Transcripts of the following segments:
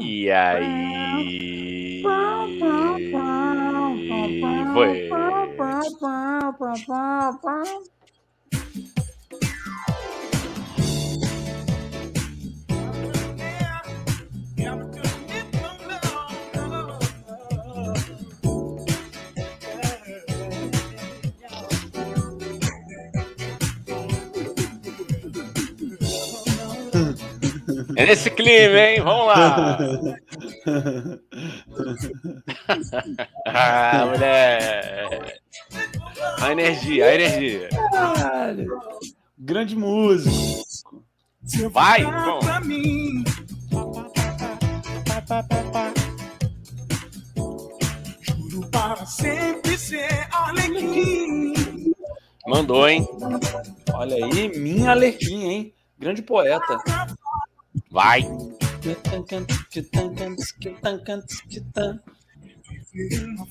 E aí? Foi. É nesse clima, hein? Vamos lá. ah, mulher. A energia, a energia. Caralho. Grande músico. Vai, bom. Juro para sempre ser. Mandou, hein? Olha aí, minha alerquinha, hein? Grande poeta. Vai.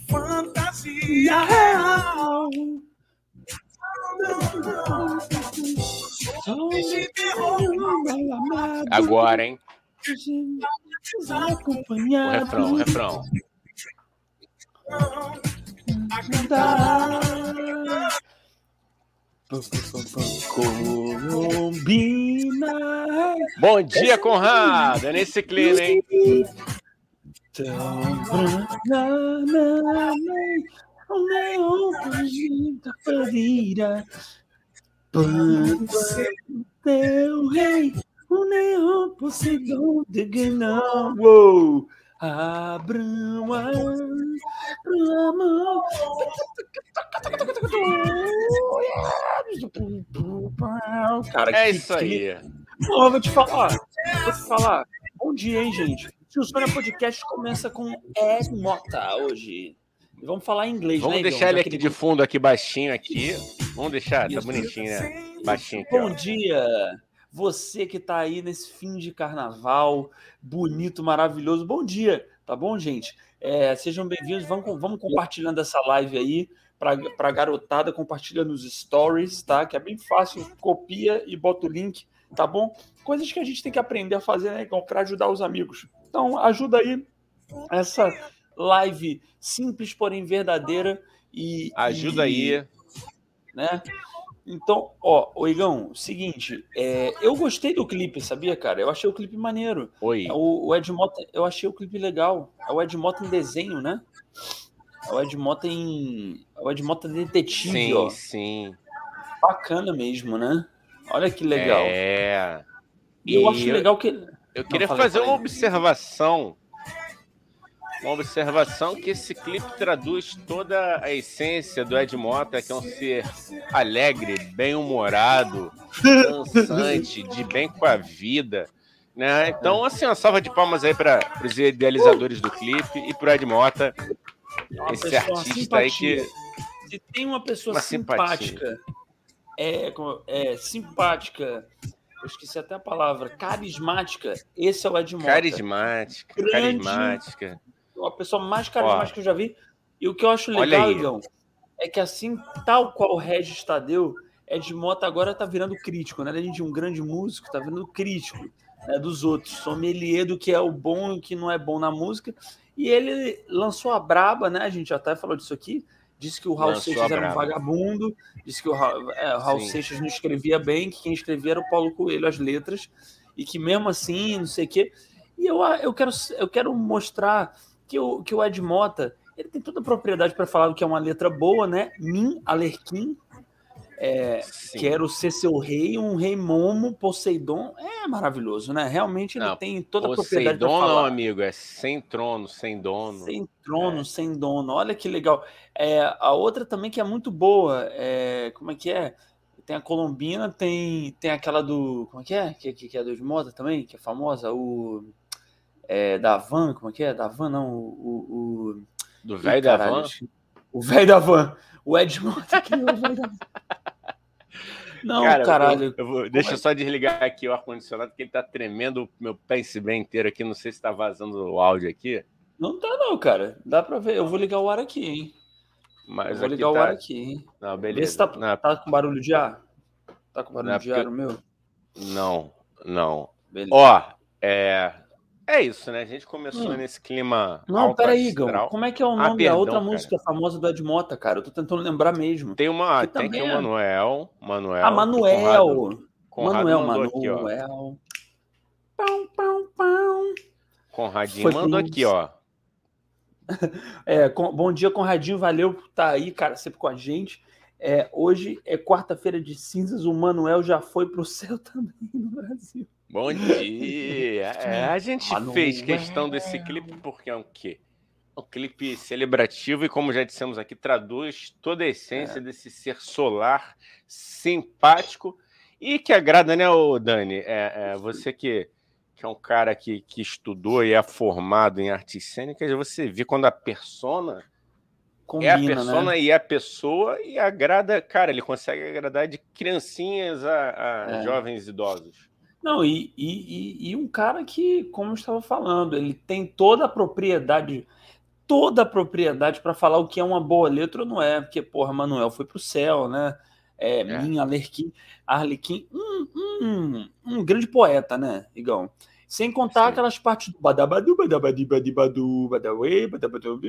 Fantasia real. Agora, hein? O refrão, o refrão. Combina. Bom dia, Conrado. É nesse clima, hein? Teu rei, o neon Poseidon de Guinan. Uou! Abrão, pro amor. Cara, É que- isso que- aí. Ó, vou te falar, vou te falar. Bom dia, hein, gente? O Sônia Podcast começa com Ed Mota hoje. E vamos falar em inglês, Vamos né, deixar ele aqui de fundo, aqui baixinho aqui. Vamos deixar, tá bonitinho, né? Baixinho aqui, Bom ó. dia, você que tá aí nesse fim de carnaval, bonito, maravilhoso. Bom dia, tá bom, gente? É, sejam bem-vindos, vamos, vamos compartilhando essa live aí para a garotada, compartilha nos stories, tá? Que é bem fácil, copia e bota o link, tá bom? Coisas que a gente tem que aprender a fazer, né, para ajudar os amigos. Então, ajuda aí essa live simples, porém verdadeira e Ajuda e- aí. né? Então, ó, o Igão, seguinte, é, eu gostei do clipe, sabia, cara? Eu achei o clipe maneiro. Oi. O, o Ed Mota, eu achei o clipe legal. É o Ed Mota em desenho, né? É o Ed Mota em. É o Ed Mota detetive, Sim, ó. sim. Bacana mesmo, né? Olha que legal. É. E eu acho legal que. Eu queria aí, fazer uma observação. Uma observação que esse clipe traduz toda a essência do Ed Mota, que é um ser alegre, bem-humorado, dançante, de bem com a vida. Né? Então, assim, uma salva de palmas aí para os idealizadores do clipe e para o Ed Mota, é uma esse pessoa artista aí que. Se tem uma pessoa Uma simpática, é, é simpática, eu esqueci até a palavra, carismática, esse é o Ed Mota. Carismática, Grande. carismática. A pessoa mais carismática que eu já vi. E o que eu acho legal. Igão, é que assim, tal qual o Regis Tadeu, Ed Mota agora tá virando crítico, né? Além de um grande músico, tá virando crítico né, dos outros. Sommelier do que é o bom e o que não é bom na música. E ele lançou a Braba, né? A gente já até falou disso aqui. Disse que o Raul Lançou Seixas era um vagabundo. Disse que o Raul, é, o Raul. Seixas não escrevia bem, que quem escrevia era o Paulo Coelho, as letras. E que mesmo assim, não sei o quê. E eu, eu, quero, eu quero mostrar que o, que o Ed Mota ele tem toda a propriedade para falar que é uma letra boa, né? Min Alerquim, é, Sim. quero ser seu rei, um rei momo, Poseidon. É maravilhoso, né? Realmente ele Não, tem toda a propriedade Poseidon não, falar. amigo, é sem trono, sem dono. Sem trono, sem dono. Olha que legal. É, a outra também que é muito boa. É, como é que é? Tem a Colombina, tem, tem aquela do. Como é que é? Que, que, que é do de moda também, que é famosa. O. É, da Van, como é que é? Da Van, não. O. o, o- Do velho da van. O velho da Van. O Ed Mota criou o velho da Van. Não, Cara, eu- caralho. Eu, vou, deixa é? eu só desligar aqui o ar-condicionado, porque ele tá tremendo o meu pense bem inteiro aqui. Não sei se tá vazando o áudio aqui, Não tá, não, cara. Dá pra ver. Eu vou ligar o ar aqui, hein? Eu mas vou aqui ligar o tá... ar aqui, hein? Não, Vê beleza. tá, Não, tá com barulho de ar. Tá com barulho Não, de ar o meu? não, não. Beleza. Ó, É, é isso, né? A gente começou Hum. nesse clima. Não, peraí. Igão. Como é que é o Ah, nome da perdão, outra cara. música famosa do Ed Mota, cara? Eu tô tentando lembrar mesmo. Tem uma, Que tem que também o é- Manuel, Manuel. Ah, Manuel. Conrado, Conrado Manuel, Manuel. aqui. Pão, pão, pão. Conradinho Foi mandou aqui, ó. É, com- bom dia, Conradinho. Valeu por estar aí, cara, sempre com a gente. É, hoje é quarta-feira de cinzas. O Manuel já foi pro céu também no Brasil. Bom dia. É, a gente Manuel. fez questão desse clipe porque é um quê? Um clipe celebrativo e, como já dissemos aqui, traduz toda a É. essência desse ser solar, simpático e que agrada, né, ô Dani? É, é, você que, que é um cara que, que estudou e é formado em artes cênicas, você vê quando a persona Combina, é a persona né? e a pessoa e agrada, cara, ele consegue agradar de criancinhas a, a É. jovens idosos. Não, e, e, e- um cara que, como eu estava falando, ele tem toda a propriedade, toda a propriedade para falar o que é uma boa letra ou não é, porque, porra, Manuel foi pro céu, né? É, É. Minha Arlequim, Arlequim um, um, um grande poeta, né, Igão? Sem contar Sim. aquelas partes do badabadu, badabadi, badibadu, badawê, badabadu.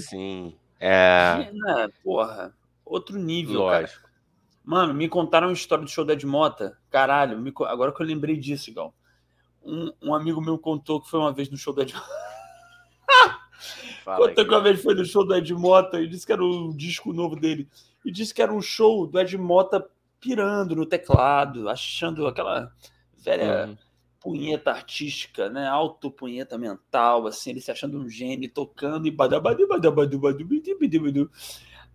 Sim. É, Né, porra, outro nível, cara. Mano, me contaram uma história do show da Edmota. Caralho, me agora que eu lembrei disso, igual. Um, um amigo meu contou que foi uma vez no show da Edmota. Fala Contou que uma vez foi no show do Edmota e disse que era o disco novo dele. E disse que era um show do Edmota pirando no teclado, achando aquela velha Uhum. punheta artística, né? Autopunheta mental, assim, ele se achando um gênio, tocando e badabadu, badabadu, badu, bidi, bidi, badu.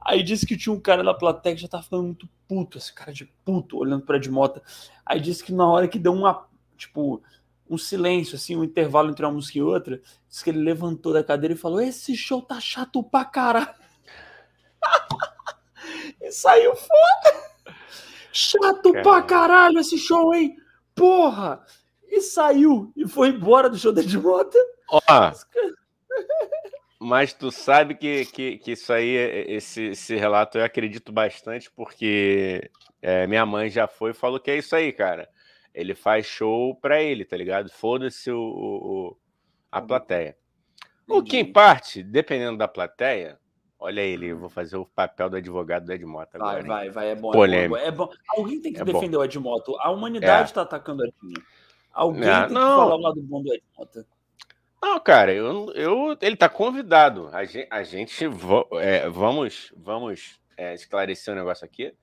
Aí disse que tinha um cara na plateia que já tava ficando muito puto, esse cara de puto, olhando pra Edmota. Aí disse que na hora que deu uma, tipo, um silêncio, assim, um intervalo entre uma música e outra, disse que ele levantou da cadeira e falou: Esse show tá chato pra caralho. e saiu fora. Chato pra Caralho. caralho esse show, hein? Porra! E saiu e foi embora do show da Edmota. Ó, mas tu sabe que, que, que isso aí, esse, esse relato eu acredito bastante, porque é, minha mãe já foi e falou que é isso aí, cara. Ele faz show pra ele, tá ligado? Foda-se o, o- a plateia. O que em parte, dependendo da plateia, olha ele, eu vou fazer o papel do advogado do Edmota agora. Vai, vai, vai, é bom. Polêmico. É bom, é bom. Alguém tem que É bom. defender o Edmoto. A humanidade É. tá atacando o Edinho. Alguém Ah, tem não. que falar o lado bom do Edmoto. Não, cara, eu, eu, ele tá convidado. A gente, a gente é, vamos, vamos é, esclarecer um negócio aqui.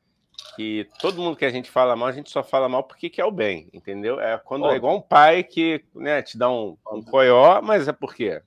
Que todo mundo que a gente fala mal, a gente só fala mal porque quer o bem, entendeu? É quando é igual um pai que né, te dá um, um coió, mas é por quê?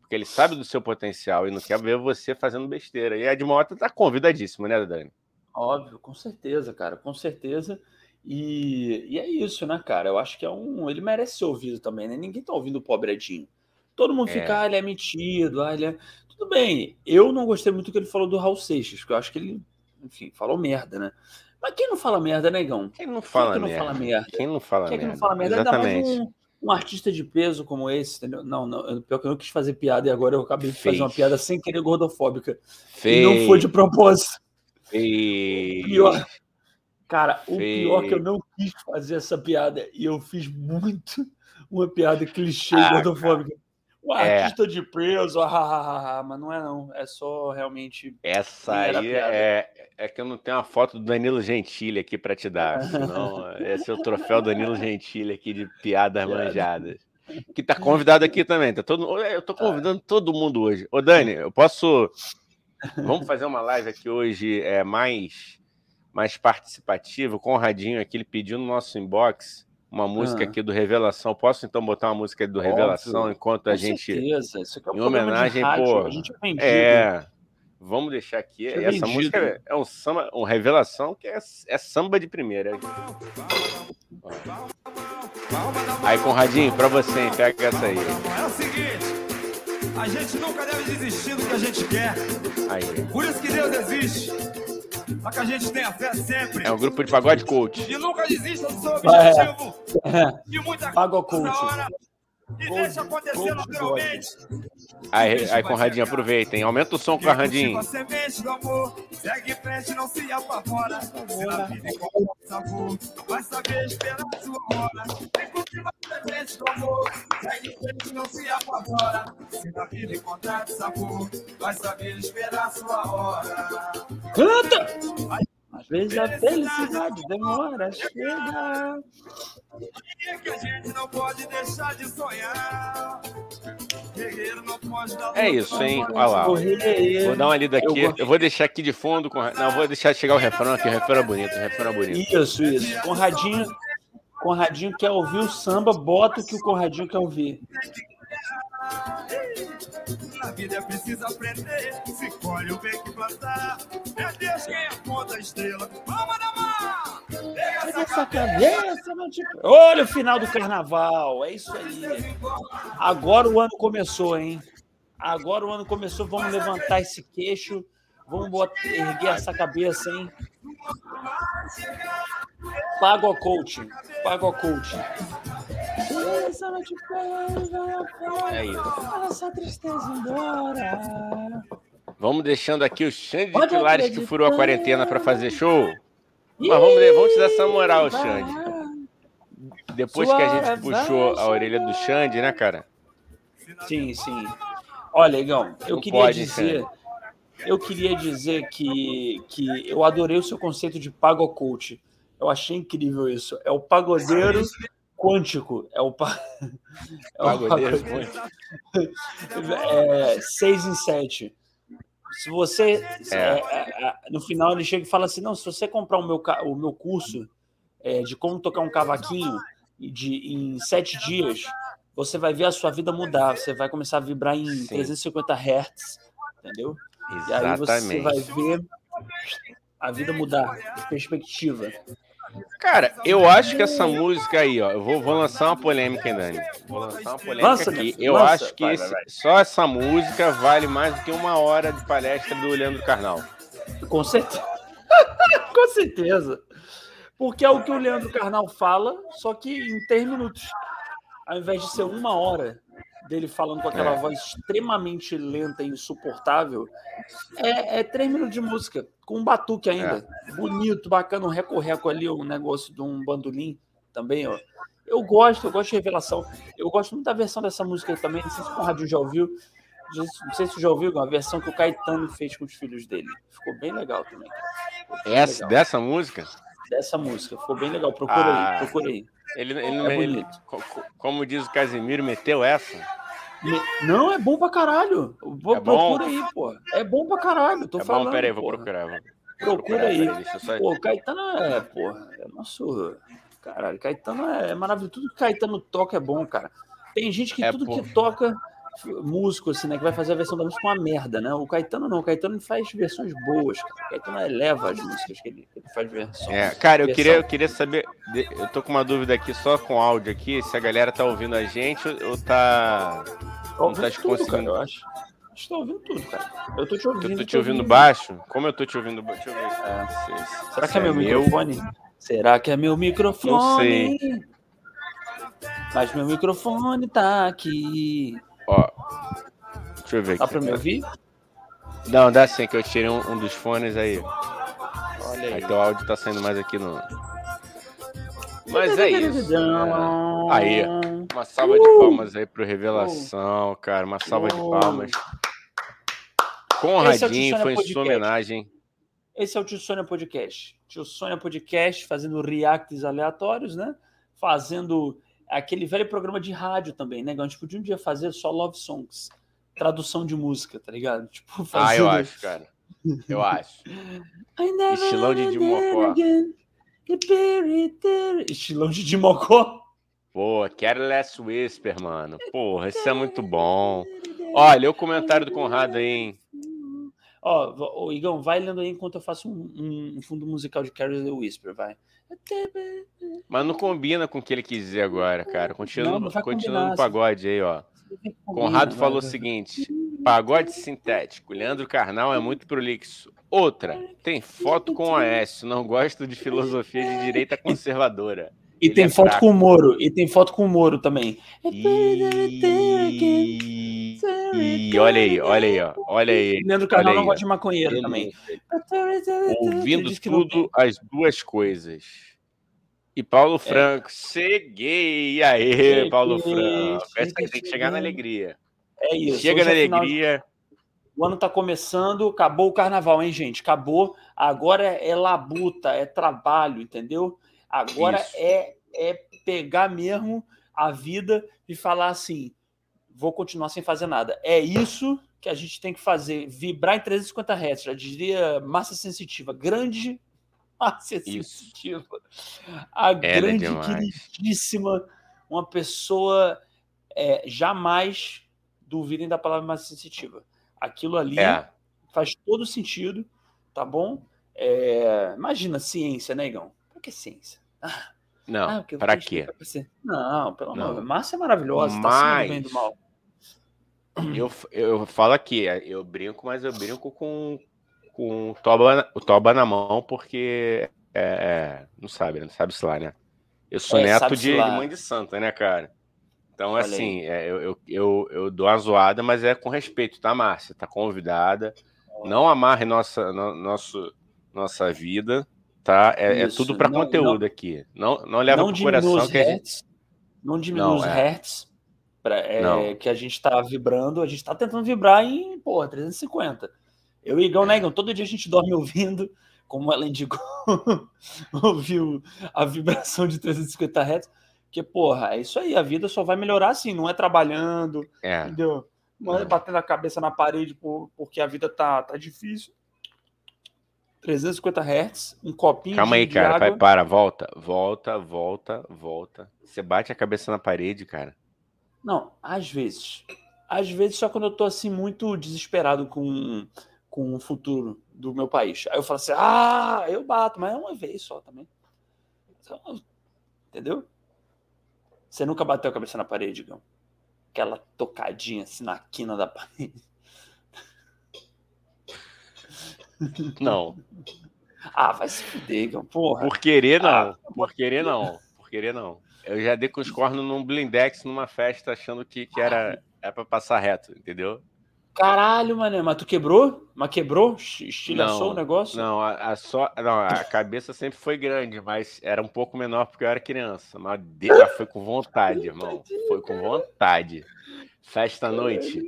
Porque ele sabe do seu potencial e não quer ver você fazendo besteira. E a Edmota tá convidadíssimo, né, Dani? Óbvio, com certeza, cara, com certeza. E, e é isso, né, cara? Eu acho que é um. Ele merece ser ouvido também, né? Ninguém tá ouvindo o pobre Edinho. Todo mundo É. fica, ah, ele é metido, ah, ele é. Tudo bem. Eu não gostei muito do que ele falou do Raul Seixas, porque eu acho que ele, enfim, falou merda, né? Mas quem não fala merda, negão? Quem não Quem fala que não merda? fala merda? Quem não fala Quem é que merda? não fala merda? Ainda mais Exatamente. um, um artista de peso como esse, entendeu? Não, não, pior que eu não quis fazer piada e agora eu acabei de fazer uma piada sem querer gordofóbica. Fez, E não foi de propósito. fez. Pior. Cara, o Fez. pior é que eu não quis fazer essa piada e eu fiz muito uma piada clichê Ah, gordofóbica. Um É. artista de peso, ah, ah, ah, ah, mas não é não, é só realmente. Essa a aí é, é que eu não tenho uma foto do Danilo Gentili aqui pra te dar, senão esse é o troféu Danilo Gentili aqui de piadas Piada. manjadas. Que tá convidado aqui também, tá todo Eu tô convidando todo mundo hoje. Ô Dani, eu posso Vamos fazer uma live aqui hoje é mais mais participativa, o Conradinho aqui ele pediu no nosso inbox uma música Ah. aqui do Revelação. Posso então botar uma música do Revelação Óbvio. enquanto a Com gente certeza, isso aqui é um em homenagem, rádio, pô, a gente é vendido. É, vamos deixar aqui. Tinha Essa vendido. música é- é um samba, uma revelação que é, é samba de primeira. Aí, Conradinho, pra você, hein, pega essa aí. É o seguinte, a gente nunca deve desistir do que a gente quer. aí. Por isso que Deus existe. Pra que a gente tenha fé sempre. É um grupo de pagode coach. E nunca desista do seu É. objetivo. É, De muita coisa coach. hora. E Gold- deixa acontecer naturalmente. Aí, aí Conradinho, aproveitem. Aumenta o som, Conradinho. A semente do amor. Segue em frente, não se apavora. Se na vida igual sabor, vai saber esperar a sua hora. Vem cultivar a semente do amor. gente não se apavora. Se na vida encontrar sabor, vai saber esperar sua hora. Canta! Às vezes a felicidade demora a chegar. É que a gente não pode deixar de sonhar. Guerreiro não pode dar É isso, hein? Olha lá. Vou dar uma lida aqui. Eu vou deixar aqui de fundo. Com... Não, vou deixar chegar o refrão aqui. O refrão é bonito. O refrão é bonito. Isso, isso. Conradinho, Conradinho quer ouvir o samba, bota o que o Conradinho quer ouvir. Na vida é preciso aprender. Se colhe o bem que plantar. É Deus quem aponta a estrela. Vamos na mar! Pega essa essa cabeça, não te... Olha o final do carnaval, é isso aí. Agora o ano começou, hein? Agora o ano começou, vamos levantar esse queixo, vamos botar, erguer essa cabeça, hein? Paga o coach, paga Essa tristeza embora. Vamos deixando aqui o Xande de Pilares que furou a quarentena para fazer show. Mas vamos, vamos te dar essa moral. Xande. Depois que a gente puxou a orelha do Xande, né, cara? Sim, sim. Olha, Igão, eu Não queria pode, dizer, eu queria dizer que, que eu adorei o seu conceito de pago coach. Eu achei incrível isso. É o pagodeiro quântico. É o, pa... é o Pagodeiro, é, seis em sete. Se você. É. é, é, é, no final ele chega e fala assim: não, se você comprar o meu, o meu curso é, de como tocar um cavaquinho de, em sete dias, você vai ver a sua vida mudar. Você vai começar a vibrar em Sim. 350 Hz, entendeu? E aí você vai Exatamente. ver a vida mudar, perspectiva. Cara, eu acho que essa música aí, ó, eu vou, vou lançar uma polêmica ainda, Dani. Vou lançar uma polêmica Lança, aqui. Eu lança. acho que Vai, vai, vai. só essa música vale mais do que uma hora de palestra do Leandro Carnal. Com certeza. Com certeza. Porque é o que o Leandro Carnal fala, só que em três minutos. Ao invés de ser uma hora dele falando com aquela É. voz extremamente lenta e insuportável, é, é três minutos de música, com um batuque ainda. Bonito, bacana, um recorreco ali, um negócio de um bandolim também, ó. Eu gosto, eu gosto de revelação. Eu gosto muito da versão dessa música aí também. Não sei se o Conradinho já ouviu. Não sei se você já ouviu a versão que o Caetano fez com os filhos dele. Ficou bem legal também. Bem Essa, legal. dessa música, Dessa música. Ficou bem legal. Procura Ah. aí, procura aí. ele, ele, É ele- como diz o Casimiro, meteu essa. Não, é bom pra caralho. Vou- É bom? procura aí, pô. É bom pra caralho. Tô é falando. bom, peraí, vou porra. procurar. Vou Procura procurar, aí. peraí, só... Pô, Caetano é, porra, é nosso. Caralho, Caetano é maravilhoso. Tudo que Caetano toca é bom, cara. Tem gente que É, tudo pô. que toca, músico, assim, né, que vai fazer a versão da música uma merda, né? O Caetano não, o Caetano faz versões boas, cara. O Caetano eleva as músicas que ele, que ele faz versão. É, cara, eu Versão. queria, eu queria saber. Eu tô com uma dúvida aqui só com áudio aqui, se a galera tá ouvindo a gente ou tá. Tô não tá ouvindo tudo, cara, conseguindo. eu acho. Tô ouvindo tudo, cara. Eu tô te Eu ouvindo. tô te ouvindo baixo? Como eu tô te ouvindo baixo? Deixa eu ver. É. Se- se- Será se que é meu microfone? Será que é meu microfone? sei. Mas meu microfone tá aqui. Ó. Deixa eu ver Dá aqui. pra me ouvir? Não, dá sim, que eu tirei um, um dos fones aí. Olha Aí aí. teu áudio tá saindo mais aqui no. Mas é isso. é. Aí, Uma salva de palmas aí pro Revelação, cara. Uma salva de Uh! palmas. Esse é Conradinho, Tissônia foi em sua homenagem. Esse é o Tio Sônia Podcast. Tio Sônia Podcast fazendo reacts aleatórios, né? Fazendo aquele velho programa de rádio também, né? A gente podia um dia fazer só love songs. Tradução de música, tá ligado? Tipo, Ah, eu acho, cara. Eu acho. Never Estilão de Dimocó. Estilão de Dimocó. Pô, Careless Whisper, mano. Porra, isso é muito bom. Olha, o comentário do Conrado aí, hein? Ó, ô, Igão, vai lendo aí enquanto eu faço um, um fundo musical de the Whisper, vai. Mas não combina com o que ele quis dizer agora, cara. Continua, Não, não continua no pagode aí, ó. Conrado falou o seguinte: pagode sintético. Leandro Carnal é muito prolixo. Outra, tem foto com o Aécio. Não gosto de filosofia de direita conservadora. E Ele tem é foto fraco. com o Moro, e tem foto com o Moro também. E... e olha aí, olha aí, ó. Olha aí. Leandro Carnal não gosta de maconheiro Ele- também. Ouvindo não tudo, as duas coisas. E Paulo Franco, cheguei! E aí, Cheguei, Paulo Franco? Essa cheguei, tem que chegar na cheguei. alegria. É isso. Chega na é final- alegria. O ano tá começando, acabou o carnaval, hein, gente? Acabou. Agora é labuta, é trabalho, entendeu? Agora Isso. é, é pegar mesmo a vida e falar assim: vou continuar sem fazer nada. É isso que a gente tem que fazer. Vibrar em 350 Hz, já diria massa sensitiva. Grande massa Isso. sensitiva. A Ela é grande, demais. queridíssima, uma pessoa é, jamais duvidem da palavra massa sensitiva. Aquilo ali É, faz todo sentido, tá bom? É, imagina ciência, né, Igão? Pra que ciência? Ah, não, pra vou quê? Não, pelo amor Não. de Deus. Márcia é maravilhosa, tá do e do mal. Eu, eu falo aqui, eu brinco, mas eu brinco com, com o, toba, o toba na mão, porque é, é, não sabe, né? Não sabe se lá, né? Eu sou É, neto de, de mãe de santa, né, cara? Então, Olha assim, é, eu, eu, eu, eu dou uma zoada, mas é com respeito, tá, Márcia? Tá convidada. Não amarre nossa, no- nosso, nossa vida, tá? É, é tudo para não- conteúdo aqui. Não, não leva não pro coração os que a gente. hertz, não diminua Não, os é. hertz pra- é, Não. que a gente tá vibrando, a gente tá tentando vibrar em, porra, 350. Eu e Igão, né, Igão? Todo dia a gente dorme ouvindo, como ela indicou, ouviu a vibração de 350 Hz, porque, porra, é isso aí, a vida só vai melhorar assim, não é trabalhando, É, entendeu? Não é É. batendo a cabeça na parede por- porque a vida tá, tá difícil. 350 Hz, um copinho Calma aí, de cara. água. Vai, para, volta, volta, volta, volta. Você bate a cabeça na parede, cara. Não, às vezes. Às vezes só quando eu tô assim muito desesperado com, com o futuro do meu país. Aí eu falo assim: "Ah, eu bato", mas é uma vez só também. Então, Entendeu? Você nunca bateu a cabeça na parede, Gão? Aquela tocadinha assim na quina da parede. Não. Ah, vai se fuder, porra. Por querer, não. Ah, Por querer, não. Por querer, não. Eu já dei com os cornos num blindex numa festa achando que, que era, era pra passar reto, entendeu? Caralho, mané, mas tu quebrou? Mas quebrou? Esti- Estilhaçou Não, o negócio? Não, a, a só, não, a cabeça sempre foi grande, mas era um pouco menor porque eu era criança. Mas ah, foi com vontade, irmão. Foi com vontade. Festa à noite.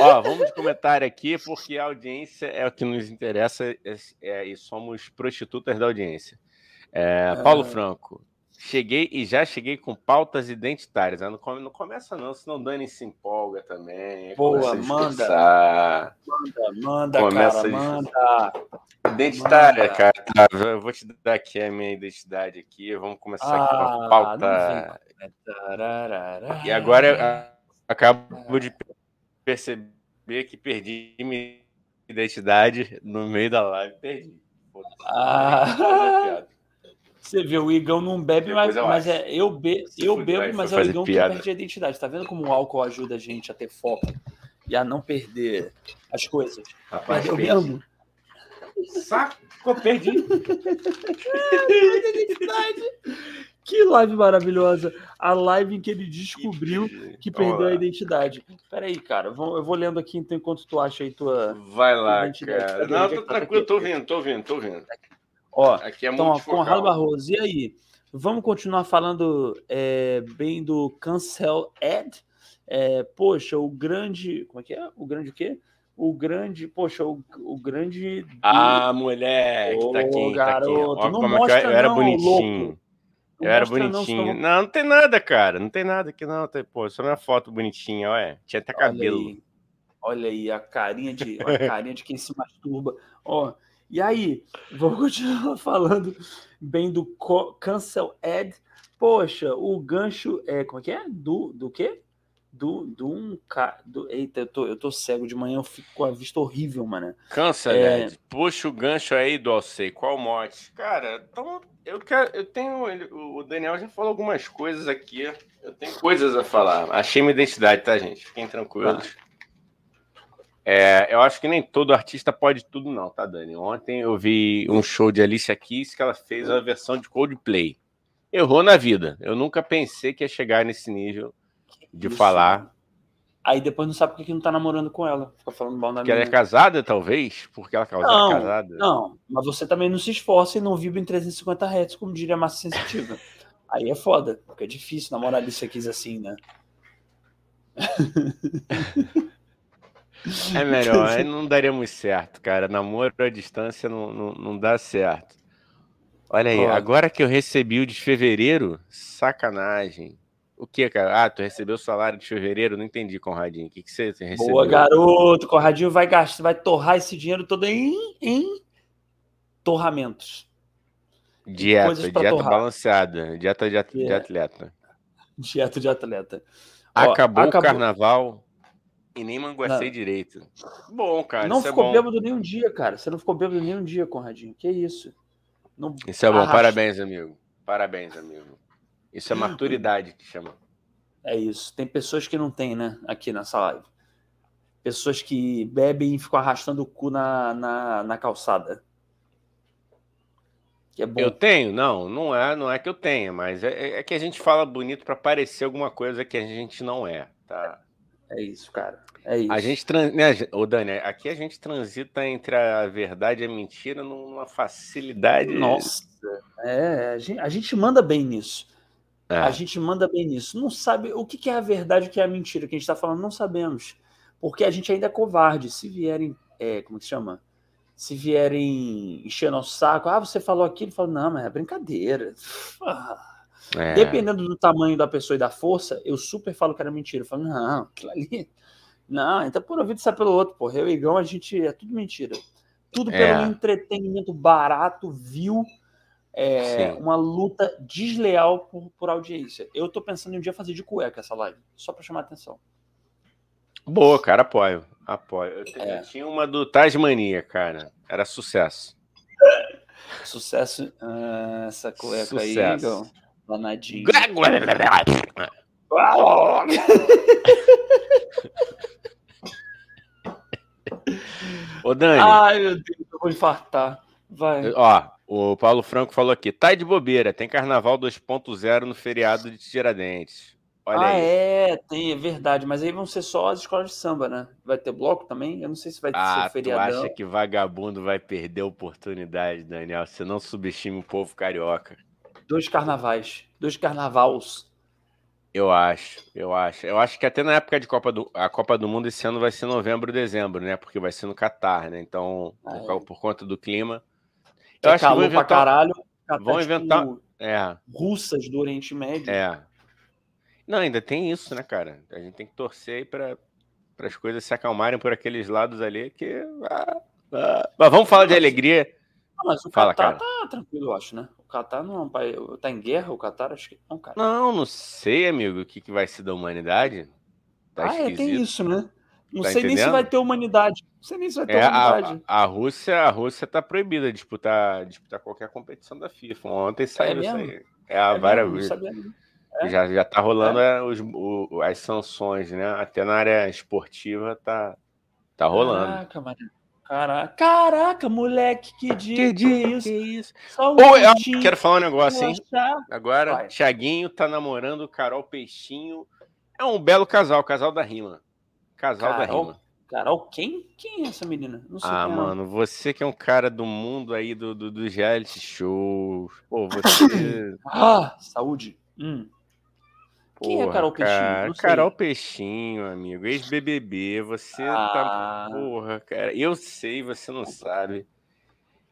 Ó, vamos de comentário aqui, porque a audiência é o que nos interessa é- é- e somos prostitutas da audiência. É, Paulo Ah. Franco, cheguei e já cheguei com pautas identitárias. Ah, Não, come- não começa, não, senão o Dani se empolga também. Boa, manda. Manda, manda, Começa cara, manda. Identitária, Manda. cara. Tá, eu vou te dar aqui a minha identidade aqui. Vamos começar aqui com Ah, a não pauta. E agora acabo de perceber que perdi minha identidade no meio da live. Perdi. Ah. Você vê, o Igão não bebe, Depois mas, eu mas é, eu, be, Se eu bebo, vai mas é o Igão piada. que perde a identidade. Tá vendo como o álcool ajuda a gente a ter foco e a não perder as coisas? Rapaz, Mas eu mesmo. Saco, perdi. Que live maravilhosa! A live em que ele descobriu que perdeu a identidade. Peraí, cara, eu vou lendo aqui então enquanto tu acha aí tua. Vai lá, Identidade. cara. Não, tô que tá tranquilo, aqui? tô vindo, tô vindo, tô vindo. Ó, Aqui é então, ó. Conrado Barroso, e aí? Vamos continuar falando é, bem do Cancel Ed? É, poxa, o grande. Como é que é? O grande o quê? O grande. Poxa, o, o grande. Ah, moleque, tá Ô, aqui, tá aqui. garoto, Ó, não é que mostra eu era não, bonitinho. louco. Eu era não, bonitinho. senão- Não, não tem nada, cara. Não tem nada aqui, não. Tem, pô, só minha foto bonitinha, olha. Tinha até cabelo. Olha aí, olha aí a carinha de, a carinha de quem se masturba. Ó, e aí, vamos continuar falando bem do co- Cancel Ed. Poxa, o gancho é como é que é? Do do quê? Do do um ca... do Eita, eu tô, eu tô cego de manhã, eu fico com a vista horrível, mano. Cansa, É. Puxa o gancho aí do Alcei. Qual mote? Cara, então eu quero. Eu tenho. ele- O Daniel já falou algumas coisas aqui. Eu tenho coisas a falar. Achei minha identidade, tá, gente? Fiquem tranquilos. É, eu acho que nem todo artista pode tudo, não, tá, Dani? Ontem eu vi um show de Alicia Keys que ela fez a versão de Coldplay. Errou na vida. Eu nunca pensei que ia chegar nesse nível de Isso, falar Aí depois não sabe por que que não tá namorando com ela. Fica falando mal da Porque ela é casada, talvez? Porque ela Não, é casada. Não, mas você também não se esforça e não vibra em 350 Hz, como diria a massa sensitiva. Aí é foda, porque é difícil namorar de quis assim, né? É melhor, aí não daria muito certo, cara. Namoro à distância não, não, não dá certo. Olha aí, Ó. agora que eu recebi o de fevereiro, sacanagem. O que, cara? Ah, tu recebeu o salário de fevereiro? Não entendi, Conradinho. O que, que você recebeu? Boa, garoto. Corradinho vai gastar, vai torrar esse dinheiro todo em, em torramentos. Dieta, dieta torrar. balanceada, dieta de, É. atleta. Dieta de atleta. Ó, Acabou, acabou. o carnaval e nem manguacei Não. direito. Bom, cara, não isso é ficou bom. bêbado nem um dia, cara. Você não ficou bêbado nem um dia, Conradinho. Que isso? Não... Isso é bom, Arrasta. parabéns, amigo. Parabéns, amigo. Isso é maturidade que chama. É isso. Tem pessoas que não tem, né? Aqui nessa live. Pessoas que bebem e ficam arrastando o cu na, na, na calçada. Que é bom. Eu tenho? Não, não é, não é que eu tenha, mas é, é que a gente fala bonito pra parecer alguma coisa que a gente não é, tá? É isso, cara. É isso. A gente, né, ô Dani, aqui a gente transita entre a verdade e a mentira numa facilidade. Nossa. É, a gente, a gente manda bem nisso. É. A gente manda bem nisso. Não sabe o que que é a verdade o que é a mentira que a gente está falando, não sabemos. Porque a gente ainda é covarde. Se vierem, é, como que chama? Se vierem encher nosso saco, ah, você falou aquilo, falo, não, mas é brincadeira. É. Dependendo do tamanho da pessoa e da força, eu super falo que era mentira. Eu falo, não, aquilo ali. Não, então por um ouvido sai pelo outro, porra. Eu e Igão, a gente é tudo mentira. Tudo pelo É. entretenimento barato, vil, é, uma luta desleal por, por audiência. Eu tô pensando em um dia fazer de cueca essa live, só pra chamar atenção. Boa, cara, apoio. Apoio. Eu, É. eu tinha uma do Tasmania, cara. Era sucesso. Sucesso ah, essa cueca aí, Sucesso. Igão. Danadinho. Ô, Dani, Ai, meu Deus, eu vou infartar. Vai. ó, o Paulo Franco falou aqui. Tá de bobeira, tem carnaval 2.0 no feriado de Tiradentes. Olha ah, aí. é, tem, é verdade. Mas aí vão ser só as escolas de samba, né? Vai ter bloco também? Eu não sei se vai Ah, ser tu feriadão. acha que vagabundo vai perder a oportunidade, Daniel? Você não subestime o povo carioca. Dois carnavais. Dois carnavals. Eu acho, eu acho. Eu acho que até na época de Copa do a Copa do Mundo esse ano vai ser novembro, dezembro, né? Porque vai ser no Catar, né? Então, Ah, por, cau- por conta do clima. Eu é acho que vão calor pra inventar. caralho. Catar, vão tipo, inventar- É, Russas do Oriente Médio. é. Não, ainda tem isso, né, cara? A gente tem que torcer aí para as coisas se acalmarem por aqueles lados ali que. ah, ah. Mas vamos falar de alegria. Ah, mas o Fala, Catar cara. tá tranquilo, eu acho, né? O Catar não é um país. Tá em guerra, o Catar? Acho que não, cara. Não, não sei, amigo, o que, que vai ser da humanidade. Tá ah, é, tem isso, né? Não Tá sei nem se entendendo? vai ter humanidade. Não sei nem se vai ter É, humanidade. a a Rússia, a Rússia tá proibida de disputar, disputar qualquer competição da FIFA. Ontem saiu isso mesmo? aí. É, a É não. É? Já, já tá rolando é, os, o- as sanções, né? Até na área esportiva tá, tá rolando. Caraca, mano. Caraca, caraca, moleque, que dia. Que, isso? isso? Só um eu quero falar um negócio, hein? Agora, Vai. Thiaguinho tá namorando Carol Peixinho. É um belo casal, casal da rima. Casal da Carol? rima. Carol, quem? Quem é essa menina? Não sei Ah, é, não. mano, você que é um cara do mundo aí do, do, dos reality shows. Pô, você. Ah, saúde. Hum. Quem é Porra, Carol Peixinho? cara, Não sei. Carol Peixinho, amigo. Ex-BBB. Você tá. Ah, Porra, cara. Eu sei, você não sabe.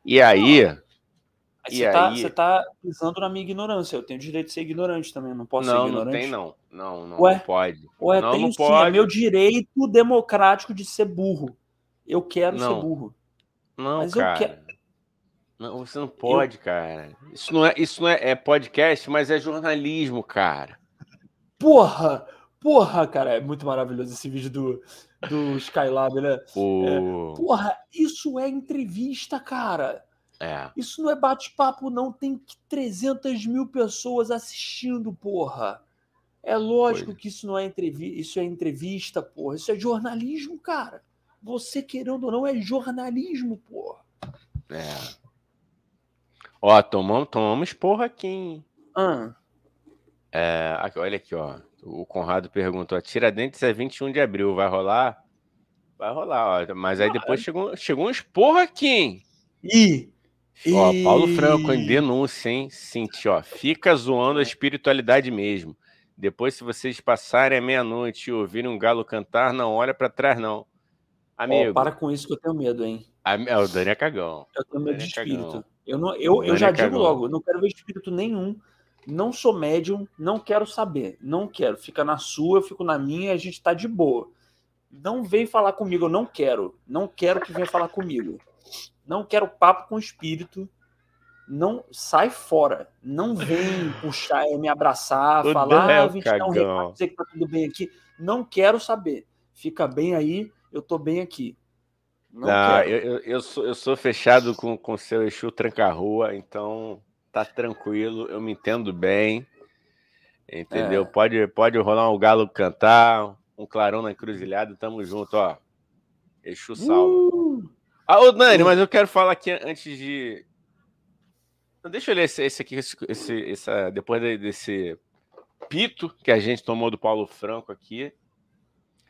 E aí. aí você, tá, aí? você tá pisando na minha ignorância. Eu tenho direito de ser ignorante também. Não posso ser Não, não ignorante. tem, não. Não, não, Ué? não pode. Ué, Não, tenho não sim. É pode. meu direito democrático de ser burro. Eu quero Não. ser burro. Não, Mas eu cara. quero- Não, você não pode, cara. Isso não é, isso não é, é podcast, mas é jornalismo, cara. Porra! Porra, cara, é muito maravilhoso esse vídeo do, do Skylab, né? O... Porra, isso é entrevista, cara. É. Isso não é bate-papo, não. Tem que 300 mil pessoas assistindo, porra. É lógico Pois. que isso não é entrevista, isso é entrevista, porra. Isso é jornalismo, cara. Você querendo ou não é jornalismo, porra. É. Ó, tomamos, tomamos porra aqui, hein? Ah, É, aqui, olha aqui, ó. O Conrado perguntou: Tiradentes é 21 de abril, vai rolar? Vai rolar, ó. Mas aí depois chegou, chegou um esporro aqui, hein? E. Ó, Paulo Franco, em denúncia, hein? Cinti, ó. Fica zoando a espiritualidade mesmo. Depois, se vocês passarem a meia-noite e ouvirem um galo cantar, não olha para trás, não. Amigo. Ó, para com isso que eu tenho medo, hein? A, é, o Dani é cagão. Eu tenho medo de espírito. Eu, não, eu, eu já é digo logo, não quero ver espírito nenhum. Não sou médium, não quero saber. Não quero. Fica na sua, eu fico na minha a gente tá de boa. Não vem falar comigo, eu não quero. Não quero que venha falar comigo. Não quero papo com espírito. Não sai fora. Não vem puxar, me abraçar, o falar, ah, vim te dar um recado, dizer que tá tudo bem aqui. Não quero saber. Fica bem aí, eu tô bem aqui. Não, não eu, eu, sou, eu sou fechado com o seu Exu Tranca-Rua, então tá tranquilo, eu me entendo bem. Entendeu? É. Pode, pode rolar um galo cantar, um clarão na encruzilhada, tamo junto, ó. Exu salva. Uh! Ah, ô Dani, uh! mas eu quero falar aqui antes de. Deixa eu ler esse, esse aqui, esse, esse, essa, depois desse pito que a gente tomou do Paulo Franco aqui.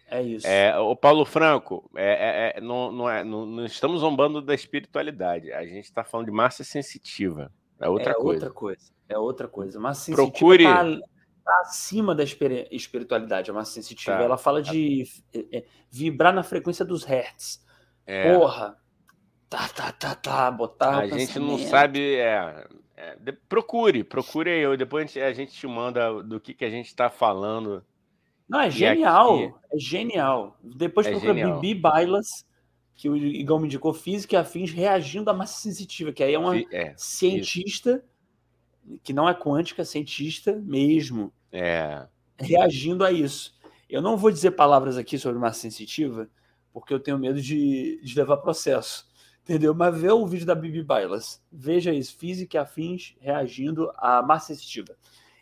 É isso. É, o Paulo Franco, é, é, é não, não, é, não, não, estamos zombando da espiritualidade. A gente está falando de massa sensitiva. É outra é coisa. outra coisa. É outra coisa. Massa sensitiva Procure... tá, tá acima da espiritualidade. A massa sensitiva. Tá. Ela fala de é, vibrar na frequência dos hertz. Porra. Tá, tá, tá, tá. Botar. A gente não sabe. É, procure, procure aí. Depois a gente te manda do que, que a gente está falando não, é genial. Aqui... É genial. Depois é procura genial. Bibi Bailas, que o Igão me indicou, física e afins reagindo à massa sensitiva, que aí é uma é, cientista, isso. que não é quântica, é cientista mesmo. É. Reagindo a isso. Eu não vou dizer palavras aqui sobre massa sensitiva, porque eu tenho medo de, de levar processo. Entendeu? Mas vê o vídeo da Bibi Bailas. Veja isso. Física e afins reagindo à massa sensitiva.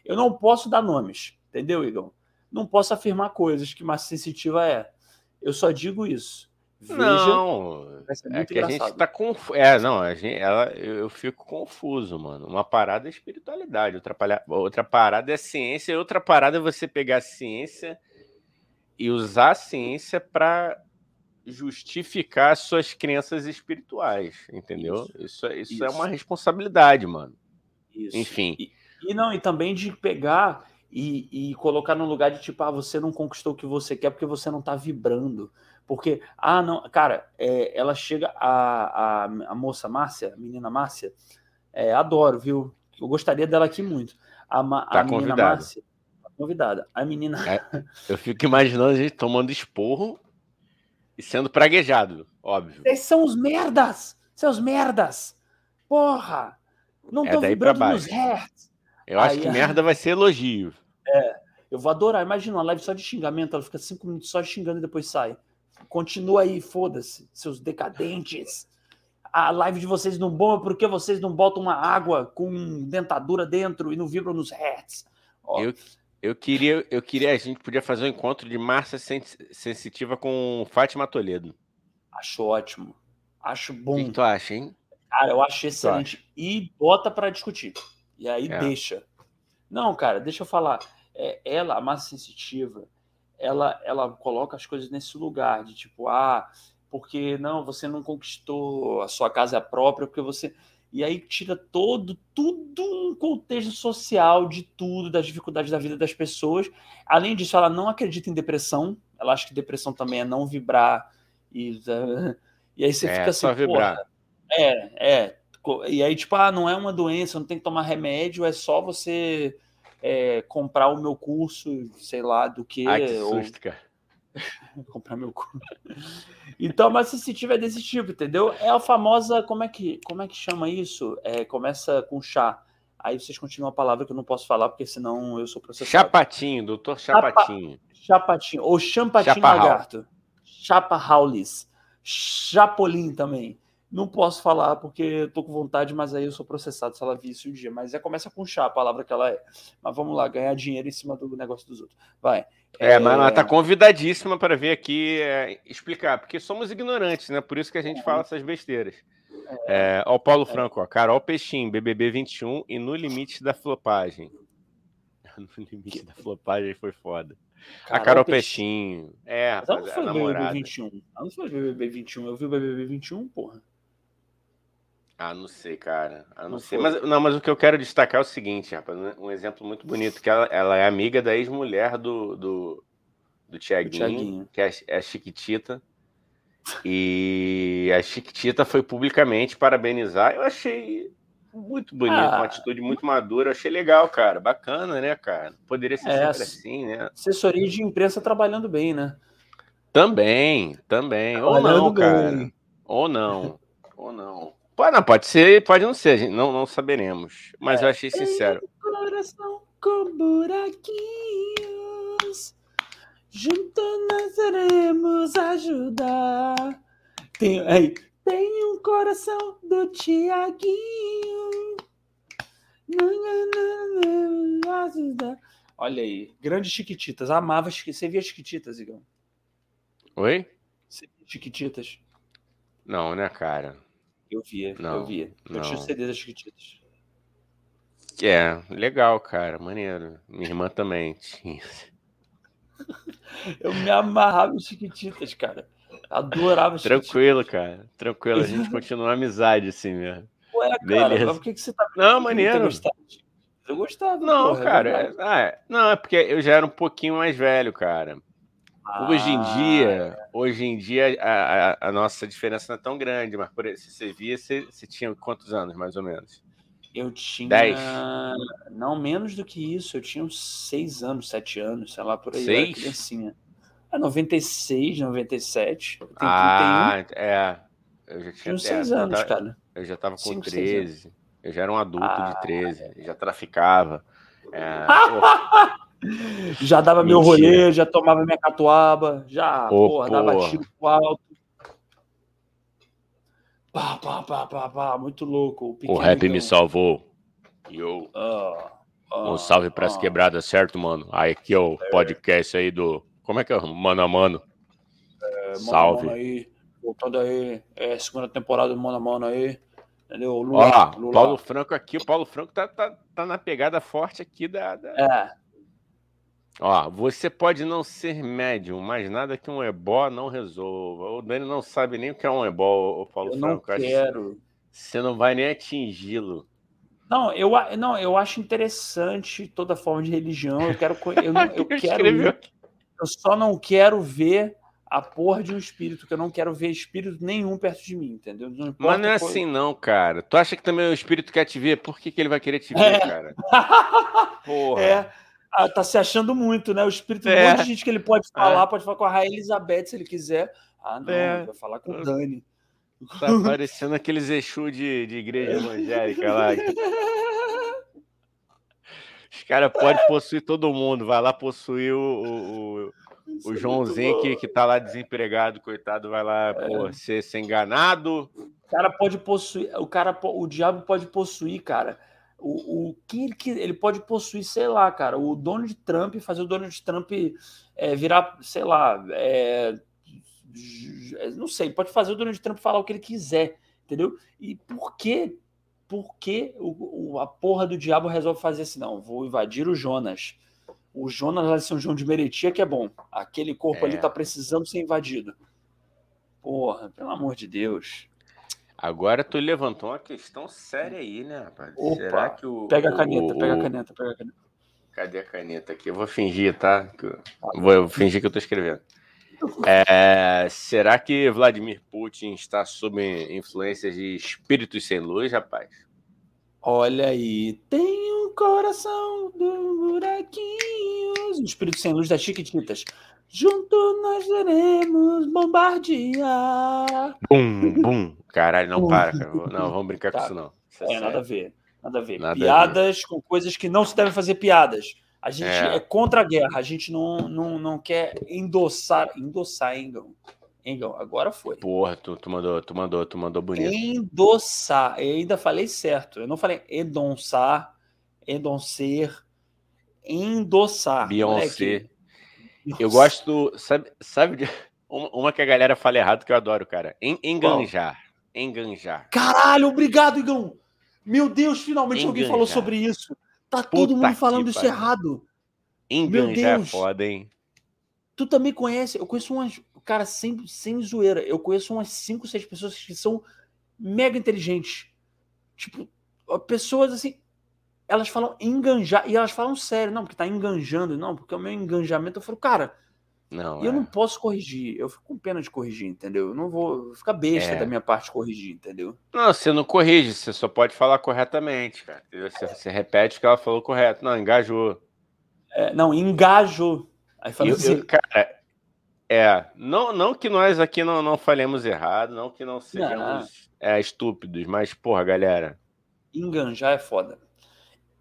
Eu não posso dar nomes, entendeu, Igão? não posso afirmar coisas que massa sensitiva é. Eu só digo isso. Veja, não, é que engraçado. a gente tá com. É, não, a gente, ela, eu fico confuso, mano. Uma parada é espiritualidade, outra, outra parada é ciência, e outra parada é você pegar a ciência e usar a ciência para justificar suas crenças espirituais, entendeu? Isso, isso, isso, isso. é uma responsabilidade, mano. Isso. Enfim. E, e não, e também de pegar e, e colocar no lugar de tipo, ah, você não conquistou o que você quer porque você não tá vibrando. Porque, ah, não, cara, é, ela chega, a, a, a, moça Márcia, a menina Márcia, é, adoro, viu? Eu gostaria dela aqui muito. A, a tá menina convidada. Márcia, tá convidada. A menina. É, eu fico imaginando a gente tomando esporro e sendo praguejado, óbvio. Vocês são os merdas! Seus merdas! Porra! Não estão é vibrando nos hertz. Eu acho Aí, que merda vai ser elogio. É, eu vou adorar. Imagina uma live só de xingamento, ela fica cinco minutos só xingando e depois sai. Continua aí, foda-se, seus decadentes. A live de vocês não bomba porque vocês não botam uma água com dentadura dentro e não vibram nos hertz. Eu, eu queria, eu queria, a gente podia fazer um encontro de massa sens sensitiva com Fátima Toledo. Acho ótimo. Acho bom. O que, tu acha, hein? Cara, eu acho excelente. E bota para discutir. E aí é. deixa. Não, cara, deixa eu falar. É, ela, a massa sensitiva, ela, ela coloca as coisas nesse lugar de tipo, ah, porque não, você não conquistou a sua casa própria, porque você. E aí tira todo, tudo um contexto social de tudo, das dificuldades da vida das pessoas. Além disso, ela não acredita em depressão. Ela acha que depressão também é não vibrar. E, e aí você é, fica assim, só vibrar. É, é, e aí, tipo, ah, não é uma doença, não tem que tomar remédio, é só você é, comprar o meu curso, sei lá, do que. Ai, que susto, ou... cara. comprar meu curso. Então, mas se tiver desse tipo, entendeu? É a famosa, como é que, como é que chama isso? É, começa com chá. Aí vocês continuam a palavra que eu não posso falar, porque senão eu sou processado. Chapatinho, doutor Chapatinho. Chapa, chapatinho, ou champatinho Chapa lagarto. Chapa Raulis. Chapolin também. Não posso falar porque tô com vontade, mas aí eu sou processado se ela vir isso um dia. Mas é começa com chá, a palavra que ela é. Mas vamos lá, ganhar dinheiro em cima do negócio dos outros. Vai. É, é... mas ela tá convidadíssima para vir aqui é, explicar, porque somos ignorantes, né? Por isso que a gente fala essas besteiras. É, ó, o Paulo é. Franco, ó, Carol Peixinho, BBB 21 e no limite da flopagem. No limite da flopagem foi foda. a Carol Carol Peixinho. Peixinho. É, ela não foi a BBB namorada. 21. Ela não foi BBB 21. Eu vi o BBB 21, porra. Ah, não sei, cara. Ah, não, Não sei. Mas, não, mas o que eu quero destacar é o seguinte, rapaz. um- exemplo muito bonito, que ela, ela é amiga da ex-mulher do, do, do Tiaguinho, que é a, é a Chiquitita. E a Chiquitita foi publicamente parabenizar. Eu achei muito bonito, Ah. uma atitude muito madura. Eu achei legal, cara. Bacana, né, cara? Poderia ser É, sempre assim. né? Assessoria de imprensa trabalhando bem, né? Também, também. Ou não, cara. bem. Ou não. Ou não. Pode, não, pode ser, pode não ser, a gente não, não saberemos. Mas eu É. achei sincero. Coração com buraquinhos, juntos nós iremos ajudar. Tem, aí, tem um coração do Tiaguinho. Olha aí, grandes Chiquititas. Amava Chiquititas. Você via Chiquititas, Igão? Oi? Você via Chiquititas? Não, né, cara? Eu via, eu Não, via. Eu não. tinha o CD das Chiquititas. É, legal, cara, maneiro. Minha irmã também tinha. Eu me amarrava em Chiquititas, cara. Adorava Chiquititas. Tranquilo, cara. Tranquilo, a gente continua a amizade assim mesmo. Ué, cara, Beleza. mas por que, que você tá. Não, maneiro. Eu gostava. Não, porra, é cara. é- ah, não, é porque eu já era um pouquinho mais velho, cara. Hoje em Ah, dia, hoje em dia a, a- a nossa diferença não é tão grande, mas por, se você via, você, você tinha quantos anos, mais ou menos? Eu tinha. Dez. Não, menos do que isso. Eu tinha uns seis anos, sete anos, sei lá, por aí. Eu Seis? criancinha. É 96, 97. Eu tenho 31. Ah, é. Eu já Tinha tinha uns é, seis eu anos, tava- cara. Eu já tava com Cinco, seis 13. Eu já era um adulto Ah, de 13. Já traficava. É, Já dava meu Mentira. rolê, já tomava minha catuaba, já, Ô, porra, dava porra. tiro pro alto. Pá, pá, pá, pá, pá, muito louco. o pequeno rap me salvou. Yo. Ah, ah, Um salve pras ah. quebradas, certo, mano? Aí aqui é o podcast aí do. Como é que é? Mano a mano. É, mano Salve. mano aí, voltando aí, é, segunda temporada do Mano a Mano aí, entendeu? Ó, Lula, Lula. Paulo Franco aqui. O Paulo Franco tá, tá, tá na pegada forte aqui da, da- É, Ó, você pode não ser médium, mas nada que um ebó não resolva. O Dani não sabe nem o que é um ebó, o Paulo eu não Franco. Que quero. Você não vai nem atingi-lo. Não eu, não, eu acho interessante toda forma de religião, eu quero, eu, não- eu quero eu só não quero ver a porra de um espírito, que eu não quero ver espírito nenhum perto de mim, entendeu? Não Mas não é assim, não, cara. Tu acha que também o espírito quer te ver? Por que, que ele vai querer te ver, É. cara? Porra. É, ah, tá se achando muito, né? O espírito, um É. monte de gente que ele pode falar, pode falar com a Rainha Elizabeth se ele quiser. Ah, não, É. vai falar com o Dani. Tá parecendo aqueles Exu de, de igreja evangélica lá. Os caras podem possuir todo mundo. Vai lá possuir o, o, o- o Joãozinho que, que tá lá desempregado, coitado, vai lá É. pô, ser, ser enganado. O cara pode possuir, o cara, o diabo pode possuir, cara. O, o que ele, que- ele pode possuir, sei lá, cara, o Donald Trump, fazer o Donald Trump é, virar, sei lá, é, não sei, pode fazer o Donald Trump falar o que ele quiser, entendeu? E por quê? Por que o, o- a porra do diabo resolve fazer assim? Não, vou invadir o Jonas. O Jonas lá de São João de Meriti que é bom. Aquele corpo É. ali tá precisando ser invadido. Porra, pelo amor de Deus. Agora tu levantou uma questão séria aí, né, rapaz? Opa, Será que o. Pega a o- caneta, pega a o- caneta, pega a caneta. Cadê a caneta aqui? Eu vou fingir, tá? Eu- Vou fingir que eu tô escrevendo. É, será que Vladimir Putin está sob influência de espíritos sem luz, rapaz? Olha aí, tem um coração do buraquinhos. O espírito sem luz das Chiquititas. Junto nós iremos bombardear. Bum, bum. Caralho, não Bum. para, cara. Não, vamos brincar com Tá. isso, não. Isso É, sério. nada a ver. Nada a ver. Nada a ver. Piadas com coisas que não se devem fazer piadas. A gente É. é, contra a guerra. A gente não, não, não quer endossar. Endossar, Engão. Engão, agora foi. Porra, tu, tu mandou, tu mandou, tu mandou bonito. Endossar. Eu ainda falei certo. Eu não falei endonçar, endoncer, endossar. Beyoncé. moleque. Eu gosto, sabe, sabe de uma, que a galera fala errado que eu adoro, cara. En, enganjar. Enganjar. Caralho, obrigado, Igão. Meu Deus, finalmente alguém falou Enganjar. sobre isso. Tá todo Puta mundo falando isso pariu. errado. Enganjar é foda, hein? Tu também conhece, eu conheço umas, cara, sem, sem zoeira, eu conheço umas 5, 6 pessoas que são mega inteligentes. Tipo, pessoas assim, elas falam enganjar, e elas falam sério, não, porque tá enganjando, não, porque o meu enganjamento, eu falo, cara, Não, eu é. não posso corrigir. Eu fico com pena de corrigir, entendeu? Eu não vou ficar besta É. da minha parte corrigir, entendeu? Não, você não corrige, você só pode falar corretamente, cara. Você, você repete o que ela falou correto. Não, engajou. É, não, engajou. Aí fala Eu- assim, eu- cara, é, não, não que nós aqui não, não falemos errado, não que não sejamos é, estúpidos, mas, porra, galera, enganjar é foda.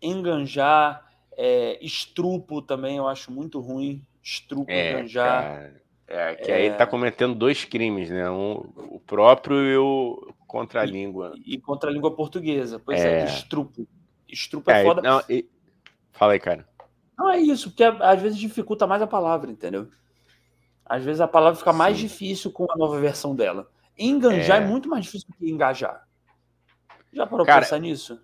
Enganjar, é, estrupo também eu acho muito ruim. Estrupo, é, enganjar. cara, é, que aí ele tá cometendo dois crimes, né? Um, o próprio e o contra a língua. E contra a língua portuguesa. Pois é, É. estrupo. Estrupo é, É, foda. não, e- Fala aí, cara. Não é isso, porque às vezes dificulta mais a palavra, entendeu? Às vezes a palavra fica mais Sim. difícil com a nova versão dela. Enganjar é, É. muito mais difícil do que engajar. Já parou Cara, pra pensar nisso?